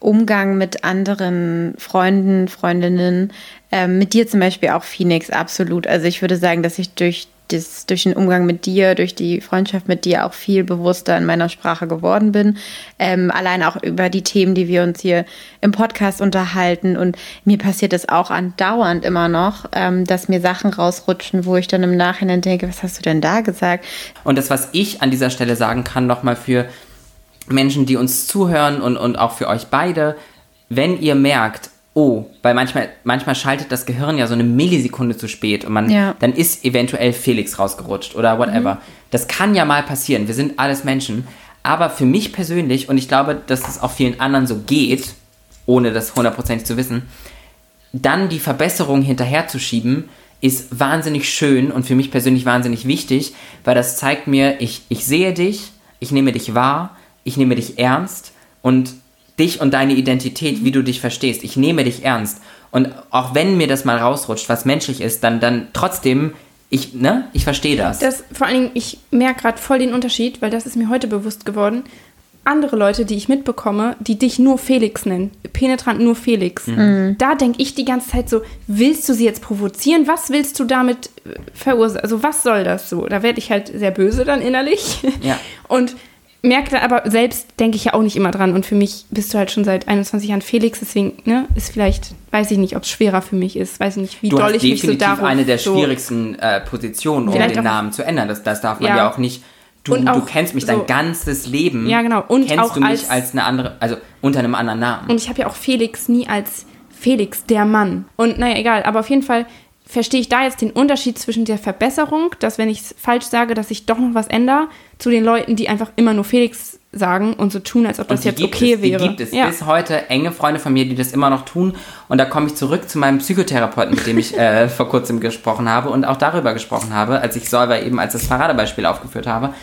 Umgang mit anderen Freunden, Freundinnen. Ähm, mit dir zum Beispiel auch Phoenix, absolut. Also ich würde sagen, dass ich durch, das, durch den Umgang mit dir, durch die Freundschaft mit dir auch viel bewusster in meiner Sprache geworden bin. Ähm, allein auch über die Themen, die wir uns hier im Podcast unterhalten. Und mir passiert es auch andauernd immer noch, ähm, dass mir Sachen rausrutschen, wo ich dann im Nachhinein denke, was hast du denn da gesagt? Und das, was ich an dieser Stelle sagen kann, nochmal für Menschen, die uns zuhören und, und auch für euch beide, wenn ihr merkt, oh, weil manchmal, manchmal schaltet das Gehirn ja so eine Millisekunde zu spät und man, Ja. dann ist eventuell Felix rausgerutscht oder whatever. Das kann ja mal passieren. Wir sind alles Menschen. Aber für mich persönlich, und ich glaube, dass es auch vielen anderen so geht, ohne das hundertprozentig zu wissen, dann die Verbesserung hinterherzuschieben, ist wahnsinnig schön und für mich persönlich wahnsinnig wichtig, weil das zeigt mir, ich, ich sehe dich, ich nehme dich wahr, ich nehme dich ernst und dich und deine Identität, wie du dich verstehst. Ich nehme dich ernst. Und auch wenn mir das mal rausrutscht, was menschlich ist, dann, dann trotzdem, ich, ne, ich verstehe das. Das, vor allen Dingen, ich merke gerade voll den Unterschied, weil das ist mir heute bewusst geworden. Andere Leute, die ich mitbekomme, die dich nur Felix nennen, penetrant nur Felix, da denke ich die ganze Zeit so, willst du sie jetzt provozieren? Was willst du damit äh, verursachen? Also was soll das so? Da werde ich halt sehr böse dann innerlich. Ja. Und merke dann aber selbst, denke ich ja auch nicht immer dran. Und für mich bist du halt schon seit 21 Jahren Felix, deswegen ne, ist vielleicht, weiß ich nicht, ob es schwerer für mich ist, weiß ich nicht, wie du doll ich mich so definitiv darauf eine der so schwierigsten äh, Positionen, um den auch- Namen zu ändern. Das, das darf man Ja. ja, auch nicht. Du, Und du auch kennst mich so- dein ganzes Leben. Ja, genau. Und kennst auch du mich als- als, eine andere, also unter einem anderen Namen. Und ich habe ja auch Felix nie als Felix, der Mann. Und naja, egal. Aber auf jeden Fall verstehe ich da jetzt den Unterschied zwischen der Verbesserung, dass wenn ich es falsch sage, dass ich doch noch was ändere, zu den Leuten, die einfach immer nur Felix sagen und so tun, als ob das die jetzt okay es, wäre. Die gibt es ja. bis heute enge Freunde von mir, die das immer noch tun. Und da komme ich zurück zu meinem Psychotherapeuten, mit dem ich äh, vor kurzem gesprochen habe und auch darüber gesprochen habe, als ich Solver eben als das Paradebeispiel aufgeführt habe,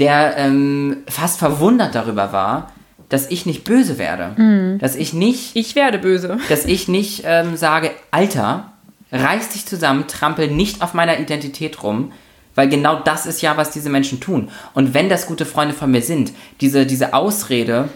der ähm, fast verwundert darüber war, dass ich nicht böse werde. Dass ich nicht ich werde böse. dass ich nicht ähm, sage, Alter, reiß dich zusammen, trampel nicht auf meiner Identität rum, weil genau das ist ja, was diese Menschen tun. Und wenn das gute Freunde von mir sind, diese, diese Ausrede,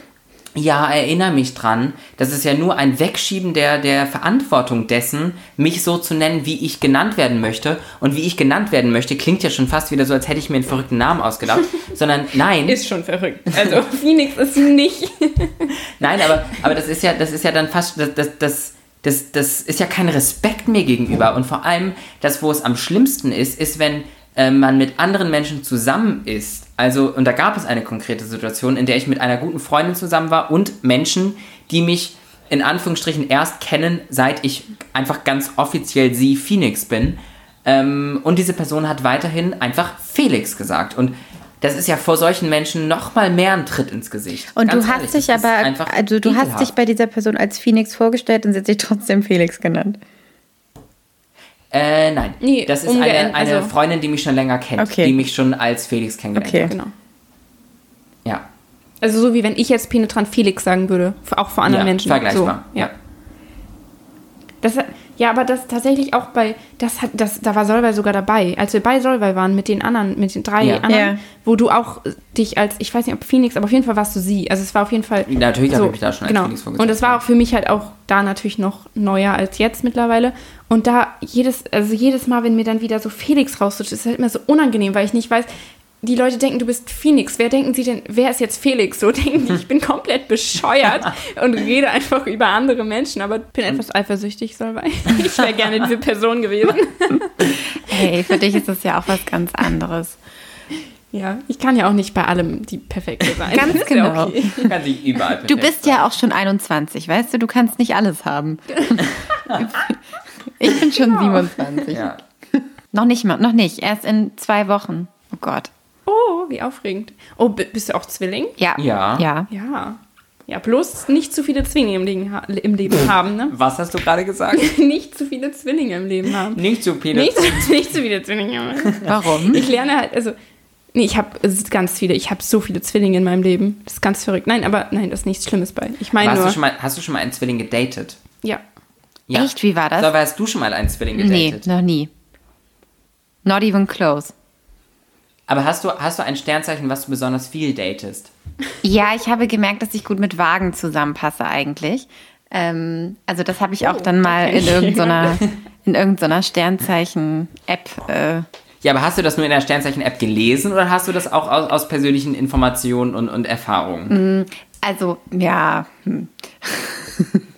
ja, erinnere mich dran, das ist ja nur ein Wegschieben der, der Verantwortung dessen, mich so zu nennen, wie ich genannt werden möchte. Und wie ich genannt werden möchte, klingt ja schon fast wieder so, als hätte ich mir einen verrückten Namen ausgedacht. Sondern nein. Ist schon verrückt. Also Phoenix ist nicht. Nein, aber, aber das ist ja, das ist ja dann fast, das, das, das, das, das ist ja kein Respekt mir gegenüber. Und vor allem, das, wo es am schlimmsten ist, ist, wenn äh, man mit anderen Menschen zusammen ist. Also, und da gab es eine konkrete Situation, in der ich mit einer guten Freundin zusammen war und Menschen, die mich in Anführungsstrichen erst kennen, seit ich einfach ganz offiziell sie Phoenix bin. Ähm, und diese Person hat weiterhin einfach Felix gesagt. Und das ist ja vor solchen Menschen noch mal mehr ein Tritt ins Gesicht. Und Ganz du hast ehrlich, dich aber, einfach also du hast ekelhaft. dich bei dieser Person als Phoenix vorgestellt und sie hat sich trotzdem Felix genannt. Äh, nein. Nee, das ist eine, eine also- Freundin, die mich schon länger kennt, Okay. die mich schon als Felix kennengelernt Okay. hat. Genau. Ja. Also so wie wenn ich jetzt penetrant Felix sagen würde, auch vor anderen ja, Menschen. Vergleichbar. So, ja. Das, ja, aber das tatsächlich auch bei, das hat, das, da war Solveig sogar dabei, als wir bei Solveig waren mit den anderen, mit den drei Ja. anderen, Ja. wo du auch dich als, ich weiß nicht ob Phoenix, aber auf jeden Fall warst du sie. Also es war auf jeden Fall. Natürlich habe ich mich da schon als genau. Phoenix vorgestellt, Und es war auch für mich halt auch da natürlich noch neuer als jetzt mittlerweile. Und da jedes, also jedes Mal, wenn mir dann wieder so Felix rausrutscht, ist es halt immer so unangenehm, weil ich nicht weiß, die Leute denken, du bist Phoenix. Wer denken sie denn, wer ist jetzt Felix? So denken die, ich bin komplett bescheuert und rede einfach über andere Menschen, aber bin etwas eifersüchtig, Solveig. Ich wäre gerne diese Person gewesen. Hey, für dich ist das ja auch was ganz anderes. Ja, ich kann ja auch nicht bei allem die Perfekte sein. Ganz Ist ja genau. okay. Kann sie überall Du bist ja auch schon 21, weißt du, du kannst nicht alles haben. Ich bin schon 27. Ja. Noch nicht mal, noch nicht, erst in zwei Wochen. Oh Gott. Oh, wie aufregend. Oh, bist du auch Zwilling? Ja. Ja. Ja. Ja. Ja, bloß nicht zu viele Zwillinge im Leben, ha im Leben haben, ne? Was hast du gerade gesagt? nicht zu viele Zwillinge im Leben haben. Nicht zu Penis. Nicht, zu- nicht zu viele Zwillinge. haben. Warum? Ich lerne halt, also, nee, ich habe ganz viele, ich habe so viele Zwillinge in meinem Leben. Das ist ganz verrückt. Nein, aber nein, das ist nichts Schlimmes bei. Ich meine Hast nur, du, schon mal, hast du schon mal einen Zwilling gedatet? ja. Ja. Echt? Wie war das? So, aber hast du schon mal einen Zwilling Nee, gedatet? noch nie. Not even close. Aber hast du, hast du ein Sternzeichen, was du besonders viel datest? Ja, ich habe gemerkt, dass ich gut mit Wagen zusammenpasse eigentlich. Ähm, also das habe ich auch dann mal in irgendeiner, in irgendeiner Sternzeichen-App. Äh, Ja, aber hast du das nur in der Sternzeichen-App gelesen oder hast du das auch aus, aus persönlichen Informationen und, und Erfahrungen? also, ja.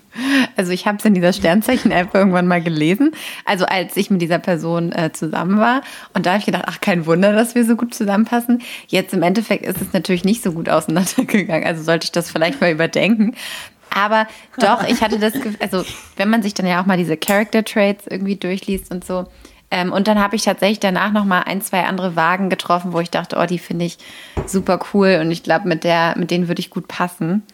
Also ich habe es in dieser Sternzeichen-App irgendwann mal gelesen. Also als ich mit dieser Person äh, zusammen war. Und da habe ich gedacht, ach, kein Wunder, dass wir so gut zusammenpassen. Jetzt im Endeffekt ist es natürlich nicht so gut auseinandergegangen. Also sollte ich das vielleicht mal überdenken. Aber doch, ich hatte das Gefühl, also wenn man sich dann ja auch mal diese Character Traits irgendwie durchliest und so. Ähm, und dann habe ich tatsächlich danach noch mal ein, zwei andere Wagen getroffen, wo ich dachte, oh, die finde ich super cool und ich glaube, mit der, mit denen würde ich gut passen.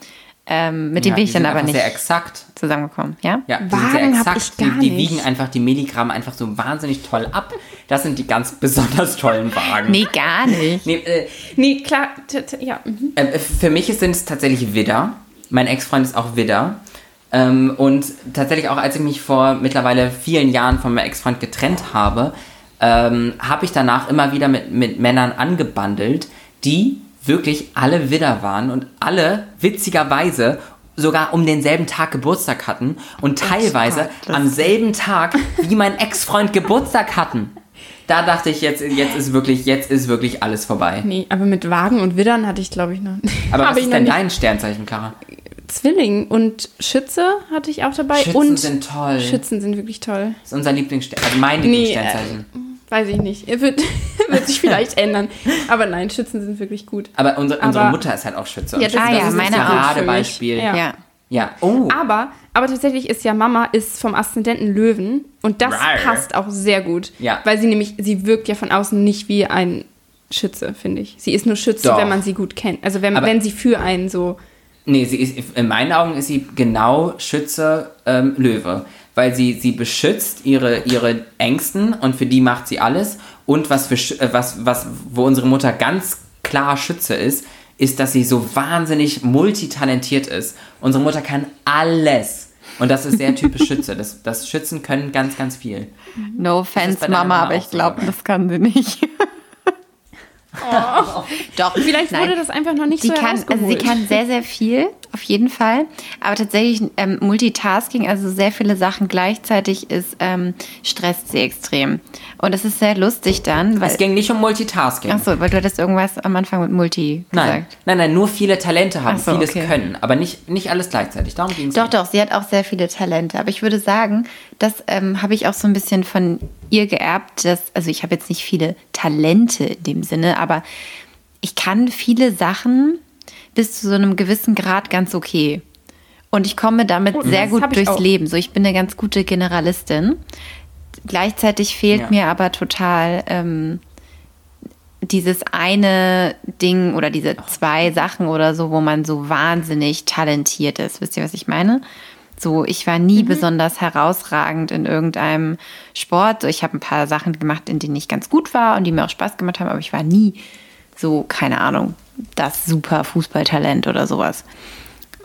Ähm, mit Ja, denen bin die ich dann aber nicht sehr exakt. zusammengekommen. Ja? Ja, die Wagen sind sehr exakt. ich gar die, die nicht. wiegen einfach die Milligramm einfach so wahnsinnig toll ab. Das sind die ganz besonders tollen Wagen. Nee, gar nicht. Nee, äh, Nee, klar, t- t- ja. mhm. äh, für mich sind es tatsächlich Widder. Mein Ex-Freund ist auch Widder. Ähm, und tatsächlich auch, als ich mich vor mittlerweile vielen Jahren von meinem Ex-Freund getrennt habe, ähm, habe ich danach immer wieder mit, mit Männern angebandelt, die wirklich alle Widder waren und alle witzigerweise sogar um denselben Tag Geburtstag hatten und teilweise Gott, das- am selben Tag wie mein Ex-Freund Geburtstag hatten. Da dachte ich, jetzt, jetzt ist wirklich, jetzt ist wirklich alles vorbei. Nee, aber mit Wagen und Widdern hatte ich, glaube ich, noch Aber was ist denn dein Sternzeichen, Clara? Zwilling und Schütze hatte ich auch dabei. Schützen und sind toll. Schützen sind wirklich toll. Das ist unser Lieblingssternzeichen, also mein Nee, Lieblingssternzeichen. Weiß ich nicht. Er wird, wird sich vielleicht ändern. Aber nein, Schützen sind wirklich gut. Aber unsere, unsere aber- Mutter ist halt auch Schütze. Ja, das- Ah das ja, ist meine ein auch. Paradebeispiel. Ja. Ja. Ja. Oh. Aber, aber tatsächlich ist ja Mama ist vom Aszendenten Löwen und das Rar. passt auch sehr gut. Ja. Weil sie nämlich, sie wirkt ja von außen nicht wie ein Schütze, finde ich. Sie ist nur Schütze, Doch. wenn man sie gut kennt. Also wenn, Aber- wenn sie für einen so. Nee, sie ist, in meinen Augen ist sie genau Schütze ähm, Löwe. Weil sie, sie beschützt ihre, ihre Ängsten und für die macht sie alles. Und was, für, äh, was, was, wo unsere Mutter ganz klar Schütze ist, ist, dass sie so wahnsinnig multitalentiert ist. Unsere Mutter kann alles. Und das ist sehr typisch Schütze. Das, das Schützen können ganz, ganz viel. No offense, Mama, Mama aber ich glaube, das kann sie nicht. Doch, Vielleicht nein. wurde das einfach noch nicht Sie so kann, also sie kann sehr, sehr viel, auf jeden Fall. Aber tatsächlich ähm, Multitasking, also sehr viele Sachen gleichzeitig, ist ähm, stresst sie extrem. Und es ist sehr lustig dann, weil. Es ging nicht um Multitasking. Ach so, weil du hattest irgendwas am Anfang mit Multi Nein, gesagt. nein, nein, nur viele Talente haben, so, vieles okay. können, aber nicht, nicht alles gleichzeitig. Darum ging es. Doch, doch, sie hat auch sehr viele Talente. Aber ich würde sagen, das ähm, habe ich auch so ein bisschen von ihr geerbt. Dass, also ich habe jetzt nicht viele Talente in dem Sinne, aber ich kann viele Sachen bis zu so einem gewissen Grad ganz okay. Und ich komme damit Oh, sehr gut durchs auch. Leben. So, ich bin eine ganz gute Generalistin. Gleichzeitig fehlt Ja. mir aber total ähm, dieses eine Ding oder diese zwei Sachen oder so, wo man so wahnsinnig talentiert ist. Wisst ihr, was ich meine? So, ich war nie besonders herausragend in irgendeinem Sport. So, ich habe ein paar Sachen gemacht, in denen ich ganz gut war und die mir auch Spaß gemacht haben, aber ich war nie so, keine Ahnung, das super Fußballtalent oder sowas.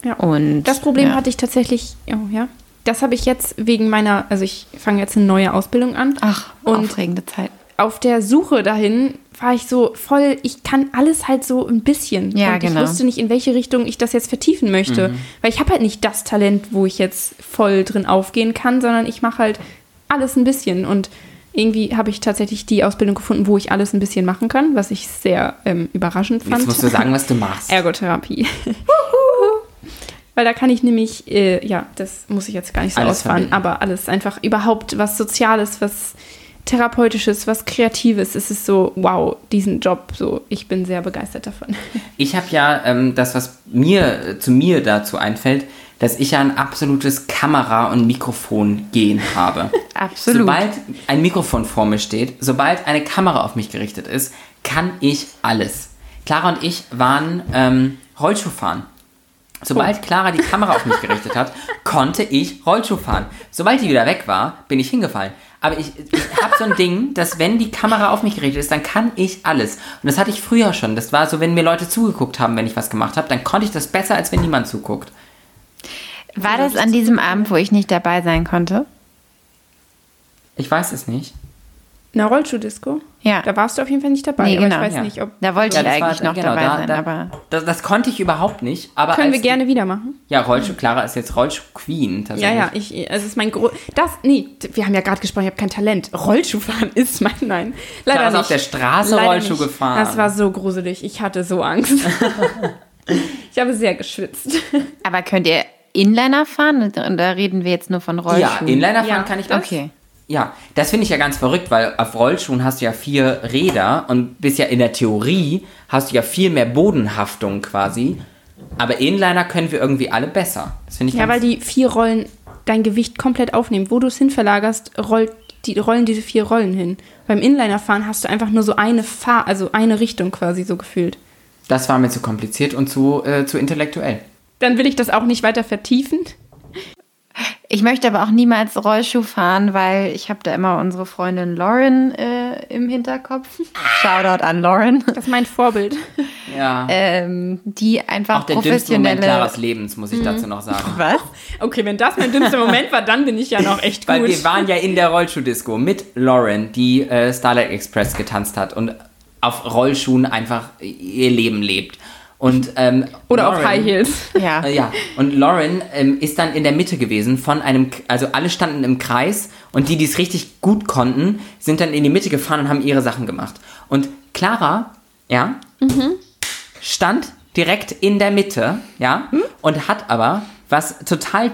Ja. Und Das Problem ja. hatte ich tatsächlich, oh, ja. Das habe ich jetzt wegen meiner, also ich fange jetzt eine neue Ausbildung an. Ach, und aufregende Zeit. auf der Suche dahin war ich so voll, ich kann alles halt so ein bisschen. Ja, und genau. ich wusste nicht, in welche Richtung ich das jetzt vertiefen möchte. Mhm. Weil ich habe halt nicht das Talent, wo ich jetzt voll drin aufgehen kann, sondern ich mache halt alles ein bisschen. Und irgendwie habe ich tatsächlich die Ausbildung gefunden, wo ich alles ein bisschen machen kann, was ich sehr ähm, überraschend fand. Jetzt musst du sagen, was du machst. Ergotherapie. Weil da kann ich nämlich, äh, ja, das muss ich jetzt gar nicht so Alles ausfahren, verbinden. aber alles einfach überhaupt was Soziales, was Therapeutisches, was Kreatives. Es ist so, wow, diesen Job, so, ich bin sehr begeistert davon. Ich habe ja ähm, das, was mir zu mir dazu einfällt, dass ich ja ein absolutes Kamera- und Mikrofon-Gen habe. Absolut. Sobald ein Mikrofon vor mir steht, sobald eine Kamera auf mich gerichtet ist, kann ich alles. Clara und ich waren ähm, Rollschuh fahren. Sobald Clara die Kamera auf mich gerichtet hat, konnte ich Rollschuh fahren. Sobald die wieder weg war, bin ich hingefallen. Aber ich, ich habe so ein Ding, dass wenn die Kamera auf mich gerichtet ist, dann kann ich alles. Und das hatte ich früher schon. Das war so, wenn mir Leute zugeguckt haben, wenn ich was gemacht habe, dann konnte ich das besser, als wenn niemand zuguckt. War das an diesem Abend, wo ich nicht dabei sein konnte? Ich weiß es nicht. Eine Rollschuhdisco? Ja. Da warst du auf jeden Fall nicht dabei, Nee, aber genau. ich weiß Ja. nicht, ob. Da wollte Ja, ich das war- eigentlich noch genau, dabei da- sein, da- aber Das, das konnte ich überhaupt nicht. Aber Können wir gerne wieder machen. Ja, Rollschuh, Clara ist jetzt Rollschuh-Queen Ja, tatsächlich. ja, ich, es ist mein Gro Das, nee, wir haben ja gerade gesprochen, ich habe kein Talent. Rollschuhfahren ist mein, nein. Leider Clara ist nicht. auf der Straße Leider Rollschuh nicht. gefahren. Das war so gruselig. Ich hatte so Angst. ich habe sehr geschwitzt. Aber könnt ihr Inliner fahren? Und da reden wir jetzt nur von Ja, Rollschuhen. Inliner fahren Ja, kann ich das. Okay. Ja, das finde ich ja ganz verrückt, weil auf Rollschuhen hast du ja vier Räder und bist ja in der Theorie hast du ja viel mehr Bodenhaftung quasi. Aber Inliner können wir irgendwie alle besser. Das finde ich Ja, weil die vier Rollen dein Gewicht komplett aufnehmen. Wo du es hin verlagerst, rollt die rollen diese vier Rollen hin. Beim Inliner-Fahren hast du einfach nur so eine Fahr also eine Richtung quasi so gefühlt. Das war mir zu kompliziert und zu, äh, zu intellektuell. Dann will ich das auch nicht weiter vertiefen. Ich möchte aber auch niemals Rollschuh fahren, weil ich habe da immer unsere Freundin Lauren äh, im Hinterkopf. Shoutout an Lauren. Das ist mein Vorbild. Ja. Ähm, die einfach auch der dümmste Moment professionelle. Claras Lebens, muss ich dazu noch sagen. Was? Okay, wenn das mein dümmster Moment war, dann bin ich ja noch echt gut. Weil wir waren ja in der Rollschuhdisco mit Lauren, die äh, Starlight Express getanzt hat und auf Rollschuhen einfach ihr Leben lebt. Und, ähm, Oder auf Lauren- High Heels. Ja. Äh, ja, und Lauren ähm, ist dann in der Mitte gewesen von einem, also alle standen im Kreis und die, die es richtig gut konnten, sind dann in die Mitte gefahren und haben ihre Sachen gemacht. Und Clara, ja, stand direkt in der Mitte, ja, und hat aber, was total,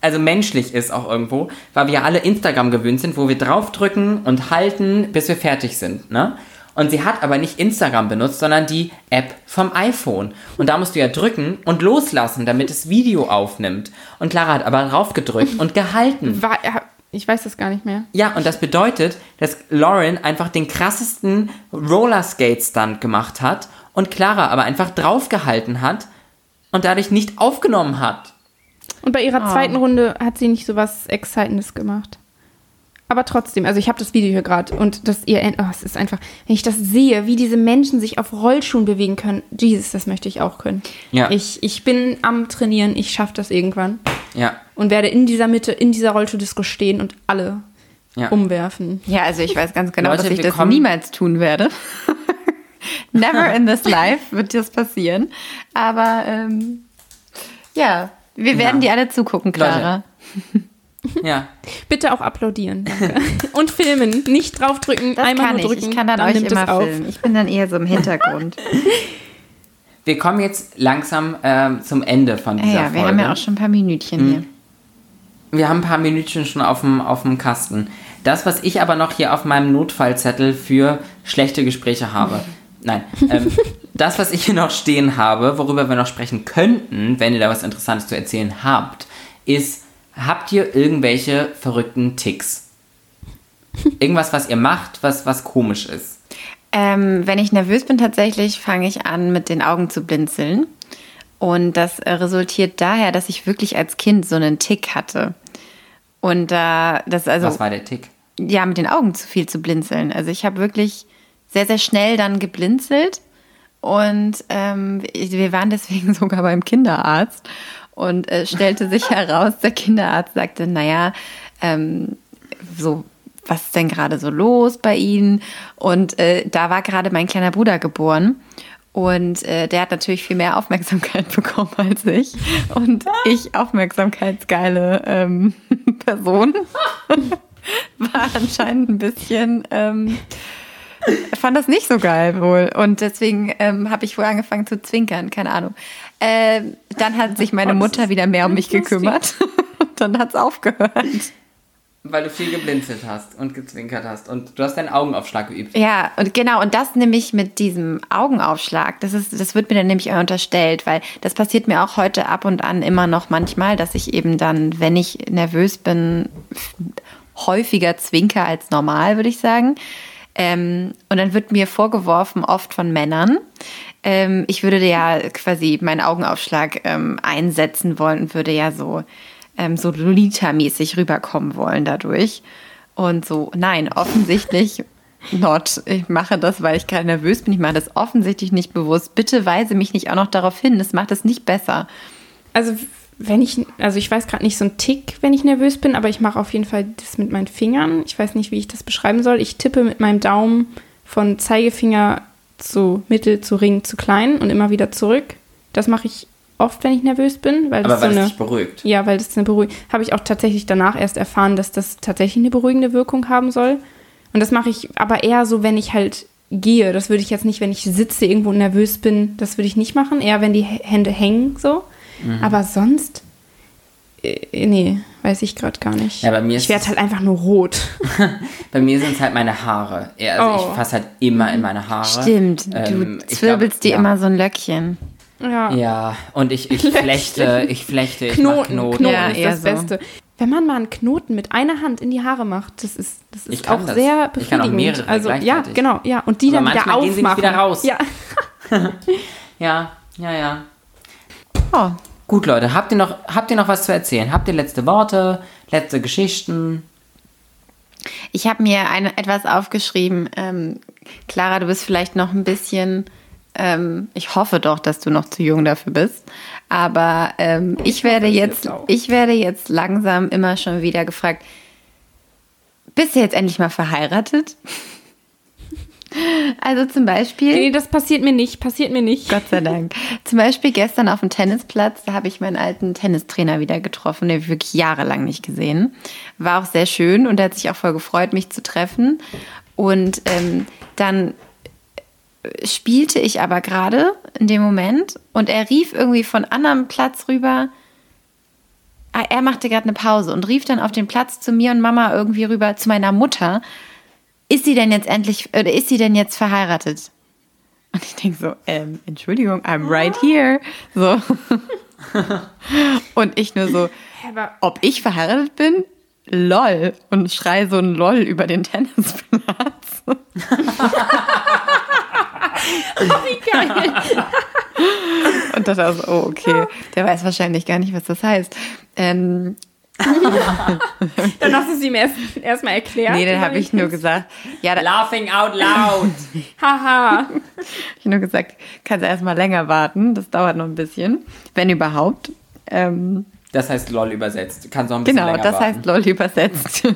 also menschlich ist auch irgendwo, weil wir alle Instagram gewöhnt sind, wo wir draufdrücken und halten, bis wir fertig sind, ne? Und sie hat aber nicht Instagram benutzt, sondern die App vom iPhone. Und da musst du ja drücken und loslassen, damit es Video aufnimmt. Und Clara hat aber drauf gedrückt und gehalten. War, ja, ich weiß das gar nicht mehr. Ja, und das bedeutet, dass Lauren einfach den krassesten Rollerskate-Stunt gemacht hat und Clara aber einfach draufgehalten hat und dadurch nicht aufgenommen hat. Und bei ihrer zweiten Runde hat sie nicht so was Excitendes gemacht. Aber trotzdem, also ich habe das Video hier gerade und das ihr, oh, es ist einfach, wenn ich das sehe, wie diese Menschen sich auf Rollschuhen bewegen können, Jesus, das möchte ich auch können. Ja. Ich, ich bin am Trainieren, ich schaffe das irgendwann Ja, und werde in dieser Mitte, in dieser Rollschuhdisco stehen und alle ja. umwerfen. Ja, also ich weiß ganz genau, Leute, dass ich das kommen- niemals tun werde. Never in this life wird das passieren. Aber ähm, ja, wir werden die alle zugucken, Clara. ja. Bitte auch applaudieren, danke. und filmen, nicht draufdrücken, Das einmal kann nur ich. drücken, Ich kann dann, euch nimmt immer filmen. Ich bin dann eher so im Hintergrund. Wir kommen jetzt langsam ähm, zum Ende von dieser ja, wir Folge. haben ja auch schon ein paar Minütchen hier. Wir haben ein paar Minütchen schon auf dem, auf dem Kasten. Das, was ich aber noch hier auf meinem Notfallzettel für schlechte Gespräche habe. Nein. Ähm, das, was ich hier noch stehen habe, worüber wir noch sprechen könnten, wenn ihr da was Interessantes zu erzählen habt, ist, habt ihr irgendwelche verrückten Ticks? Irgendwas, was ihr macht, was, was komisch ist. Ähm, wenn ich nervös bin, tatsächlich fange ich an, mit den Augen zu blinzeln. Und das äh, resultiert daher, dass ich wirklich als Kind so einen Tick hatte. Und da, das also. Was war der Tick? ja, mit den Augen zu viel zu blinzeln. Also ich habe wirklich sehr, sehr schnell dann geblinzelt und ähm, wir waren deswegen sogar beim Kinderarzt und äh, stellte sich heraus, der Kinderarzt sagte, naja, ähm, so, was ist denn gerade so los bei Ihnen? Und äh, da war gerade mein kleiner Bruder geboren. Und äh, der hat natürlich viel mehr Aufmerksamkeit bekommen als ich. Und ich, aufmerksamkeitsgeile ähm, Person, war anscheinend ein bisschen, ähm, fand das nicht so geil wohl. Und deswegen ähm, habe ich wohl angefangen zu zwinkern, keine Ahnung. Ähm, dann hat sich meine Mutter wieder mehr um mich gekümmert. Und dann hat es aufgehört. Weil du viel geblinzelt hast und gezwinkert hast und du hast deinen Augenaufschlag geübt. Ja, und genau, und das nämlich mit diesem Augenaufschlag, das ist, das wird mir dann nämlich unterstellt, weil das passiert mir auch heute ab und an immer noch manchmal, dass ich eben dann, wenn ich nervös bin, häufiger zwinker als normal, würde ich sagen. Ähm, und dann wird mir vorgeworfen, oft von Männern, ähm, ich würde ja quasi meinen Augenaufschlag ähm, einsetzen wollen und würde ja so, ähm, so Lolita-mäßig rüberkommen wollen dadurch. Und so, nein, offensichtlich not. Ich mache das, weil ich gerade nervös bin. Ich mache das offensichtlich nicht bewusst. Bitte weise mich nicht auch noch darauf hin. Das macht es nicht besser. Also wenn ich, also ich weiß gerade nicht so ein Tick, wenn ich nervös bin, aber ich mache auf jeden Fall das mit meinen Fingern. Ich weiß nicht, wie ich das beschreiben soll. Ich tippe mit meinem Daumen von Zeigefinger zu Mittel zu Ring zu klein und immer wieder zurück. Das mache ich oft, wenn ich nervös bin, weil Aber das weil so es eine dich beruhigt. ja, weil das eine beruhigende, habe ich auch tatsächlich danach erst erfahren, dass das tatsächlich eine beruhigende Wirkung haben soll. Und das mache ich aber eher so, wenn ich halt gehe. Das würde ich jetzt nicht, wenn ich sitze irgendwo nervös bin, das würde ich nicht machen. Eher, wenn die Hände hängen so. Mhm. Aber sonst, äh, nee, weiß ich gerade gar nicht. Ja, bei mir ist ich werde halt einfach nur rot. Bei mir sind es halt meine Haare. Ja, also Oh. ich fasse halt immer in meine Haare. Stimmt, Ähm, du ich zwirbelst glaub, dir ja. immer so ein Löckchen. Ja. Ja, und ich, ich flechte, ich flechte, ich mach Knoten, Knoten. Knoten Ja, ist das so. Beste. Wenn man mal einen Knoten mit einer Hand in die Haare macht, das ist, das Ich ist auch das. sehr Ich befriedigend. kann auch mehrere also ja, genau, ja. Und die Aber dann wieder manchmal gehen sie nicht aufmachen. wieder raus. Ja. Ja, ja, ja. Oh, Gut, Leute, habt ihr noch, habt ihr noch was zu erzählen? Habt ihr letzte Worte, letzte Geschichten? Ich habe mir eine, etwas aufgeschrieben. Ähm, Clara, du bist vielleicht noch ein bisschen, ähm, ich hoffe doch, dass du noch zu jung dafür bist. Aber ähm, ich, werde jetzt, ich werde jetzt langsam immer schon wieder gefragt, bist du jetzt endlich mal verheiratet? Also zum Beispiel. Nee, das passiert mir nicht, passiert mir nicht. Gott sei Dank. Zum Beispiel gestern auf dem Tennisplatz, da habe ich meinen alten Tennistrainer wieder getroffen, den habe ich wirklich jahrelang nicht gesehen. War auch sehr schön und er hat sich auch voll gefreut, mich zu treffen. Und ähm, dann spielte ich aber gerade in dem Moment und er rief irgendwie von anderem Platz rüber. Ah, Er machte gerade eine Pause und rief dann auf den Platz zu mir und Mama irgendwie rüber zu meiner Mutter. Ist sie denn jetzt endlich, oder ist sie denn jetzt verheiratet? Und ich denke so, ähm, Entschuldigung, I'm right here. So. Und ich nur so, ob ich verheiratet bin? LOL. Und schrei so ein LOL über den Tennisplatz. wie geil. Und dachte so, oh, okay. Der weiß wahrscheinlich gar nicht, was das heißt. Ähm, Dann hast du es ihm erst erstmal erklärt. nee, dann habe ich nur gesagt, ja, da Laughing out loud. Haha. ich nur gesagt, kannst du erstmal länger warten. Das dauert noch ein bisschen, wenn überhaupt. Ähm, Das heißt LOL übersetzt. Kannst auch ein bisschen genau, länger das warten. heißt LOL übersetzt.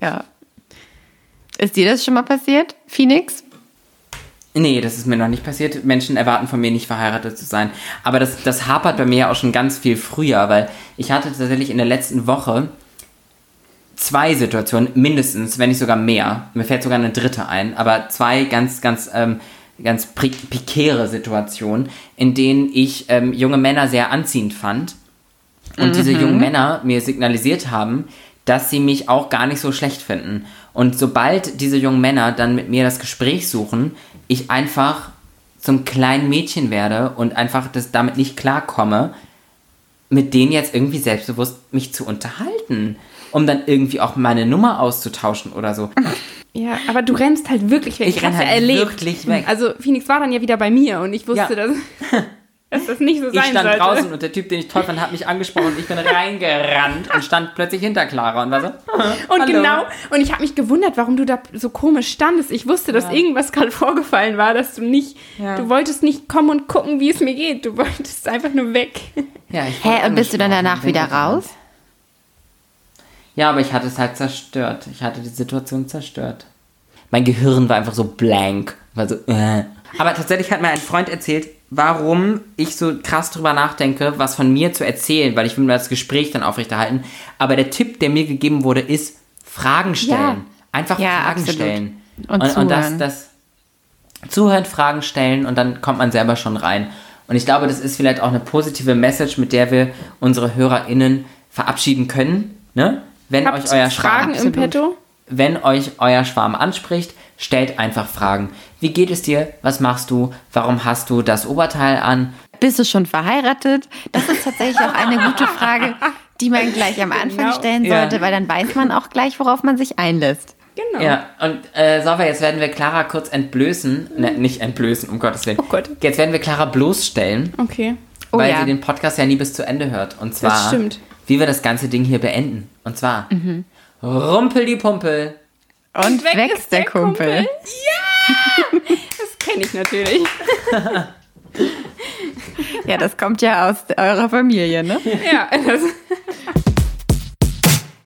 ja. Ist dir das schon mal passiert, Phoenix? Nee, das ist mir noch nicht passiert. Menschen erwarten von mir nicht verheiratet zu sein. Aber das, das hapert bei mir auch schon ganz viel früher, weil ich hatte tatsächlich in der letzten Woche zwei Situationen, mindestens, wenn nicht sogar mehr. Mir fällt sogar eine dritte ein, aber zwei ganz, ganz, ähm, ganz pikäre Situationen, in denen ich ähm, junge Männer sehr anziehend fand. Und diese jungen Männer mir signalisiert haben, dass sie mich auch gar nicht so schlecht finden. Und sobald diese jungen Männer dann mit mir das Gespräch suchen, ich einfach zum kleinen Mädchen werde und einfach das damit nicht klarkomme, mit denen jetzt irgendwie selbstbewusst mich zu unterhalten, um dann irgendwie auch meine Nummer auszutauschen oder so. Ja, aber du rennst halt wirklich weg. Ich renn Hast du halt erlebt. wirklich weg. Also Phoenix war dann ja wieder bei mir und ich wusste, Ja. dass, dass das nicht so Ich sein stand sollte. draußen und der Typ, den ich toll fand, hat mich angesprochen und ich bin reingerannt und stand plötzlich hinter Clara und war so. Und Hallo. genau, und ich habe mich gewundert, warum du da so komisch standest. Ich wusste, dass irgendwas gerade vorgefallen war, dass du nicht, Ja. du wolltest nicht kommen und gucken, wie es mir geht. Du wolltest einfach nur weg. Ja, ich Hä, und bist du dann danach wieder raus? Ja, aber ich hatte es halt zerstört. Ich hatte die Situation zerstört. Mein Gehirn war einfach so blank. War so, äh. Aber tatsächlich hat mir ein Freund erzählt, warum ich so krass drüber nachdenke, was von mir zu erzählen, weil ich will mir das Gespräch dann aufrechterhalten. Aber der Tipp, der mir gegeben wurde, ist Fragen stellen. Ja. Einfach Ja, Fragen absolut. stellen. Und und, und das, zuhören. das zuhören, Fragen stellen und dann kommt man selber schon rein. Und ich glaube, das ist vielleicht auch eine positive Message, mit der wir unsere HörerInnen verabschieden können. Ne? Wenn Habt euch euer Fragen Schwarm, im Petto? wenn euch euer Schwarm anspricht, stellt einfach Fragen. Wie geht es dir? Was machst du? Warum hast du das Oberteil an? Bist du schon verheiratet? Das ist tatsächlich auch eine gute Frage, die man gleich am Anfang Genau. stellen Ja. sollte, weil dann weiß man auch gleich, worauf man sich einlässt. Genau. Ja, und äh, Sava, jetzt werden wir Clara kurz entblößen. Ne, nicht entblößen, um Gottes Willen. Oh Gott. Jetzt werden wir Clara bloßstellen, Okay. Oh weil ja. sie den Podcast ja nie bis zu Ende hört. Und zwar, stimmt. wie wir das ganze Ding hier beenden. Und zwar, Rumpel die Pumpel. Und weg, ist der Kumpel. Das kenne ich natürlich. Ja, das kommt ja aus eurer Familie, ne? ja, das,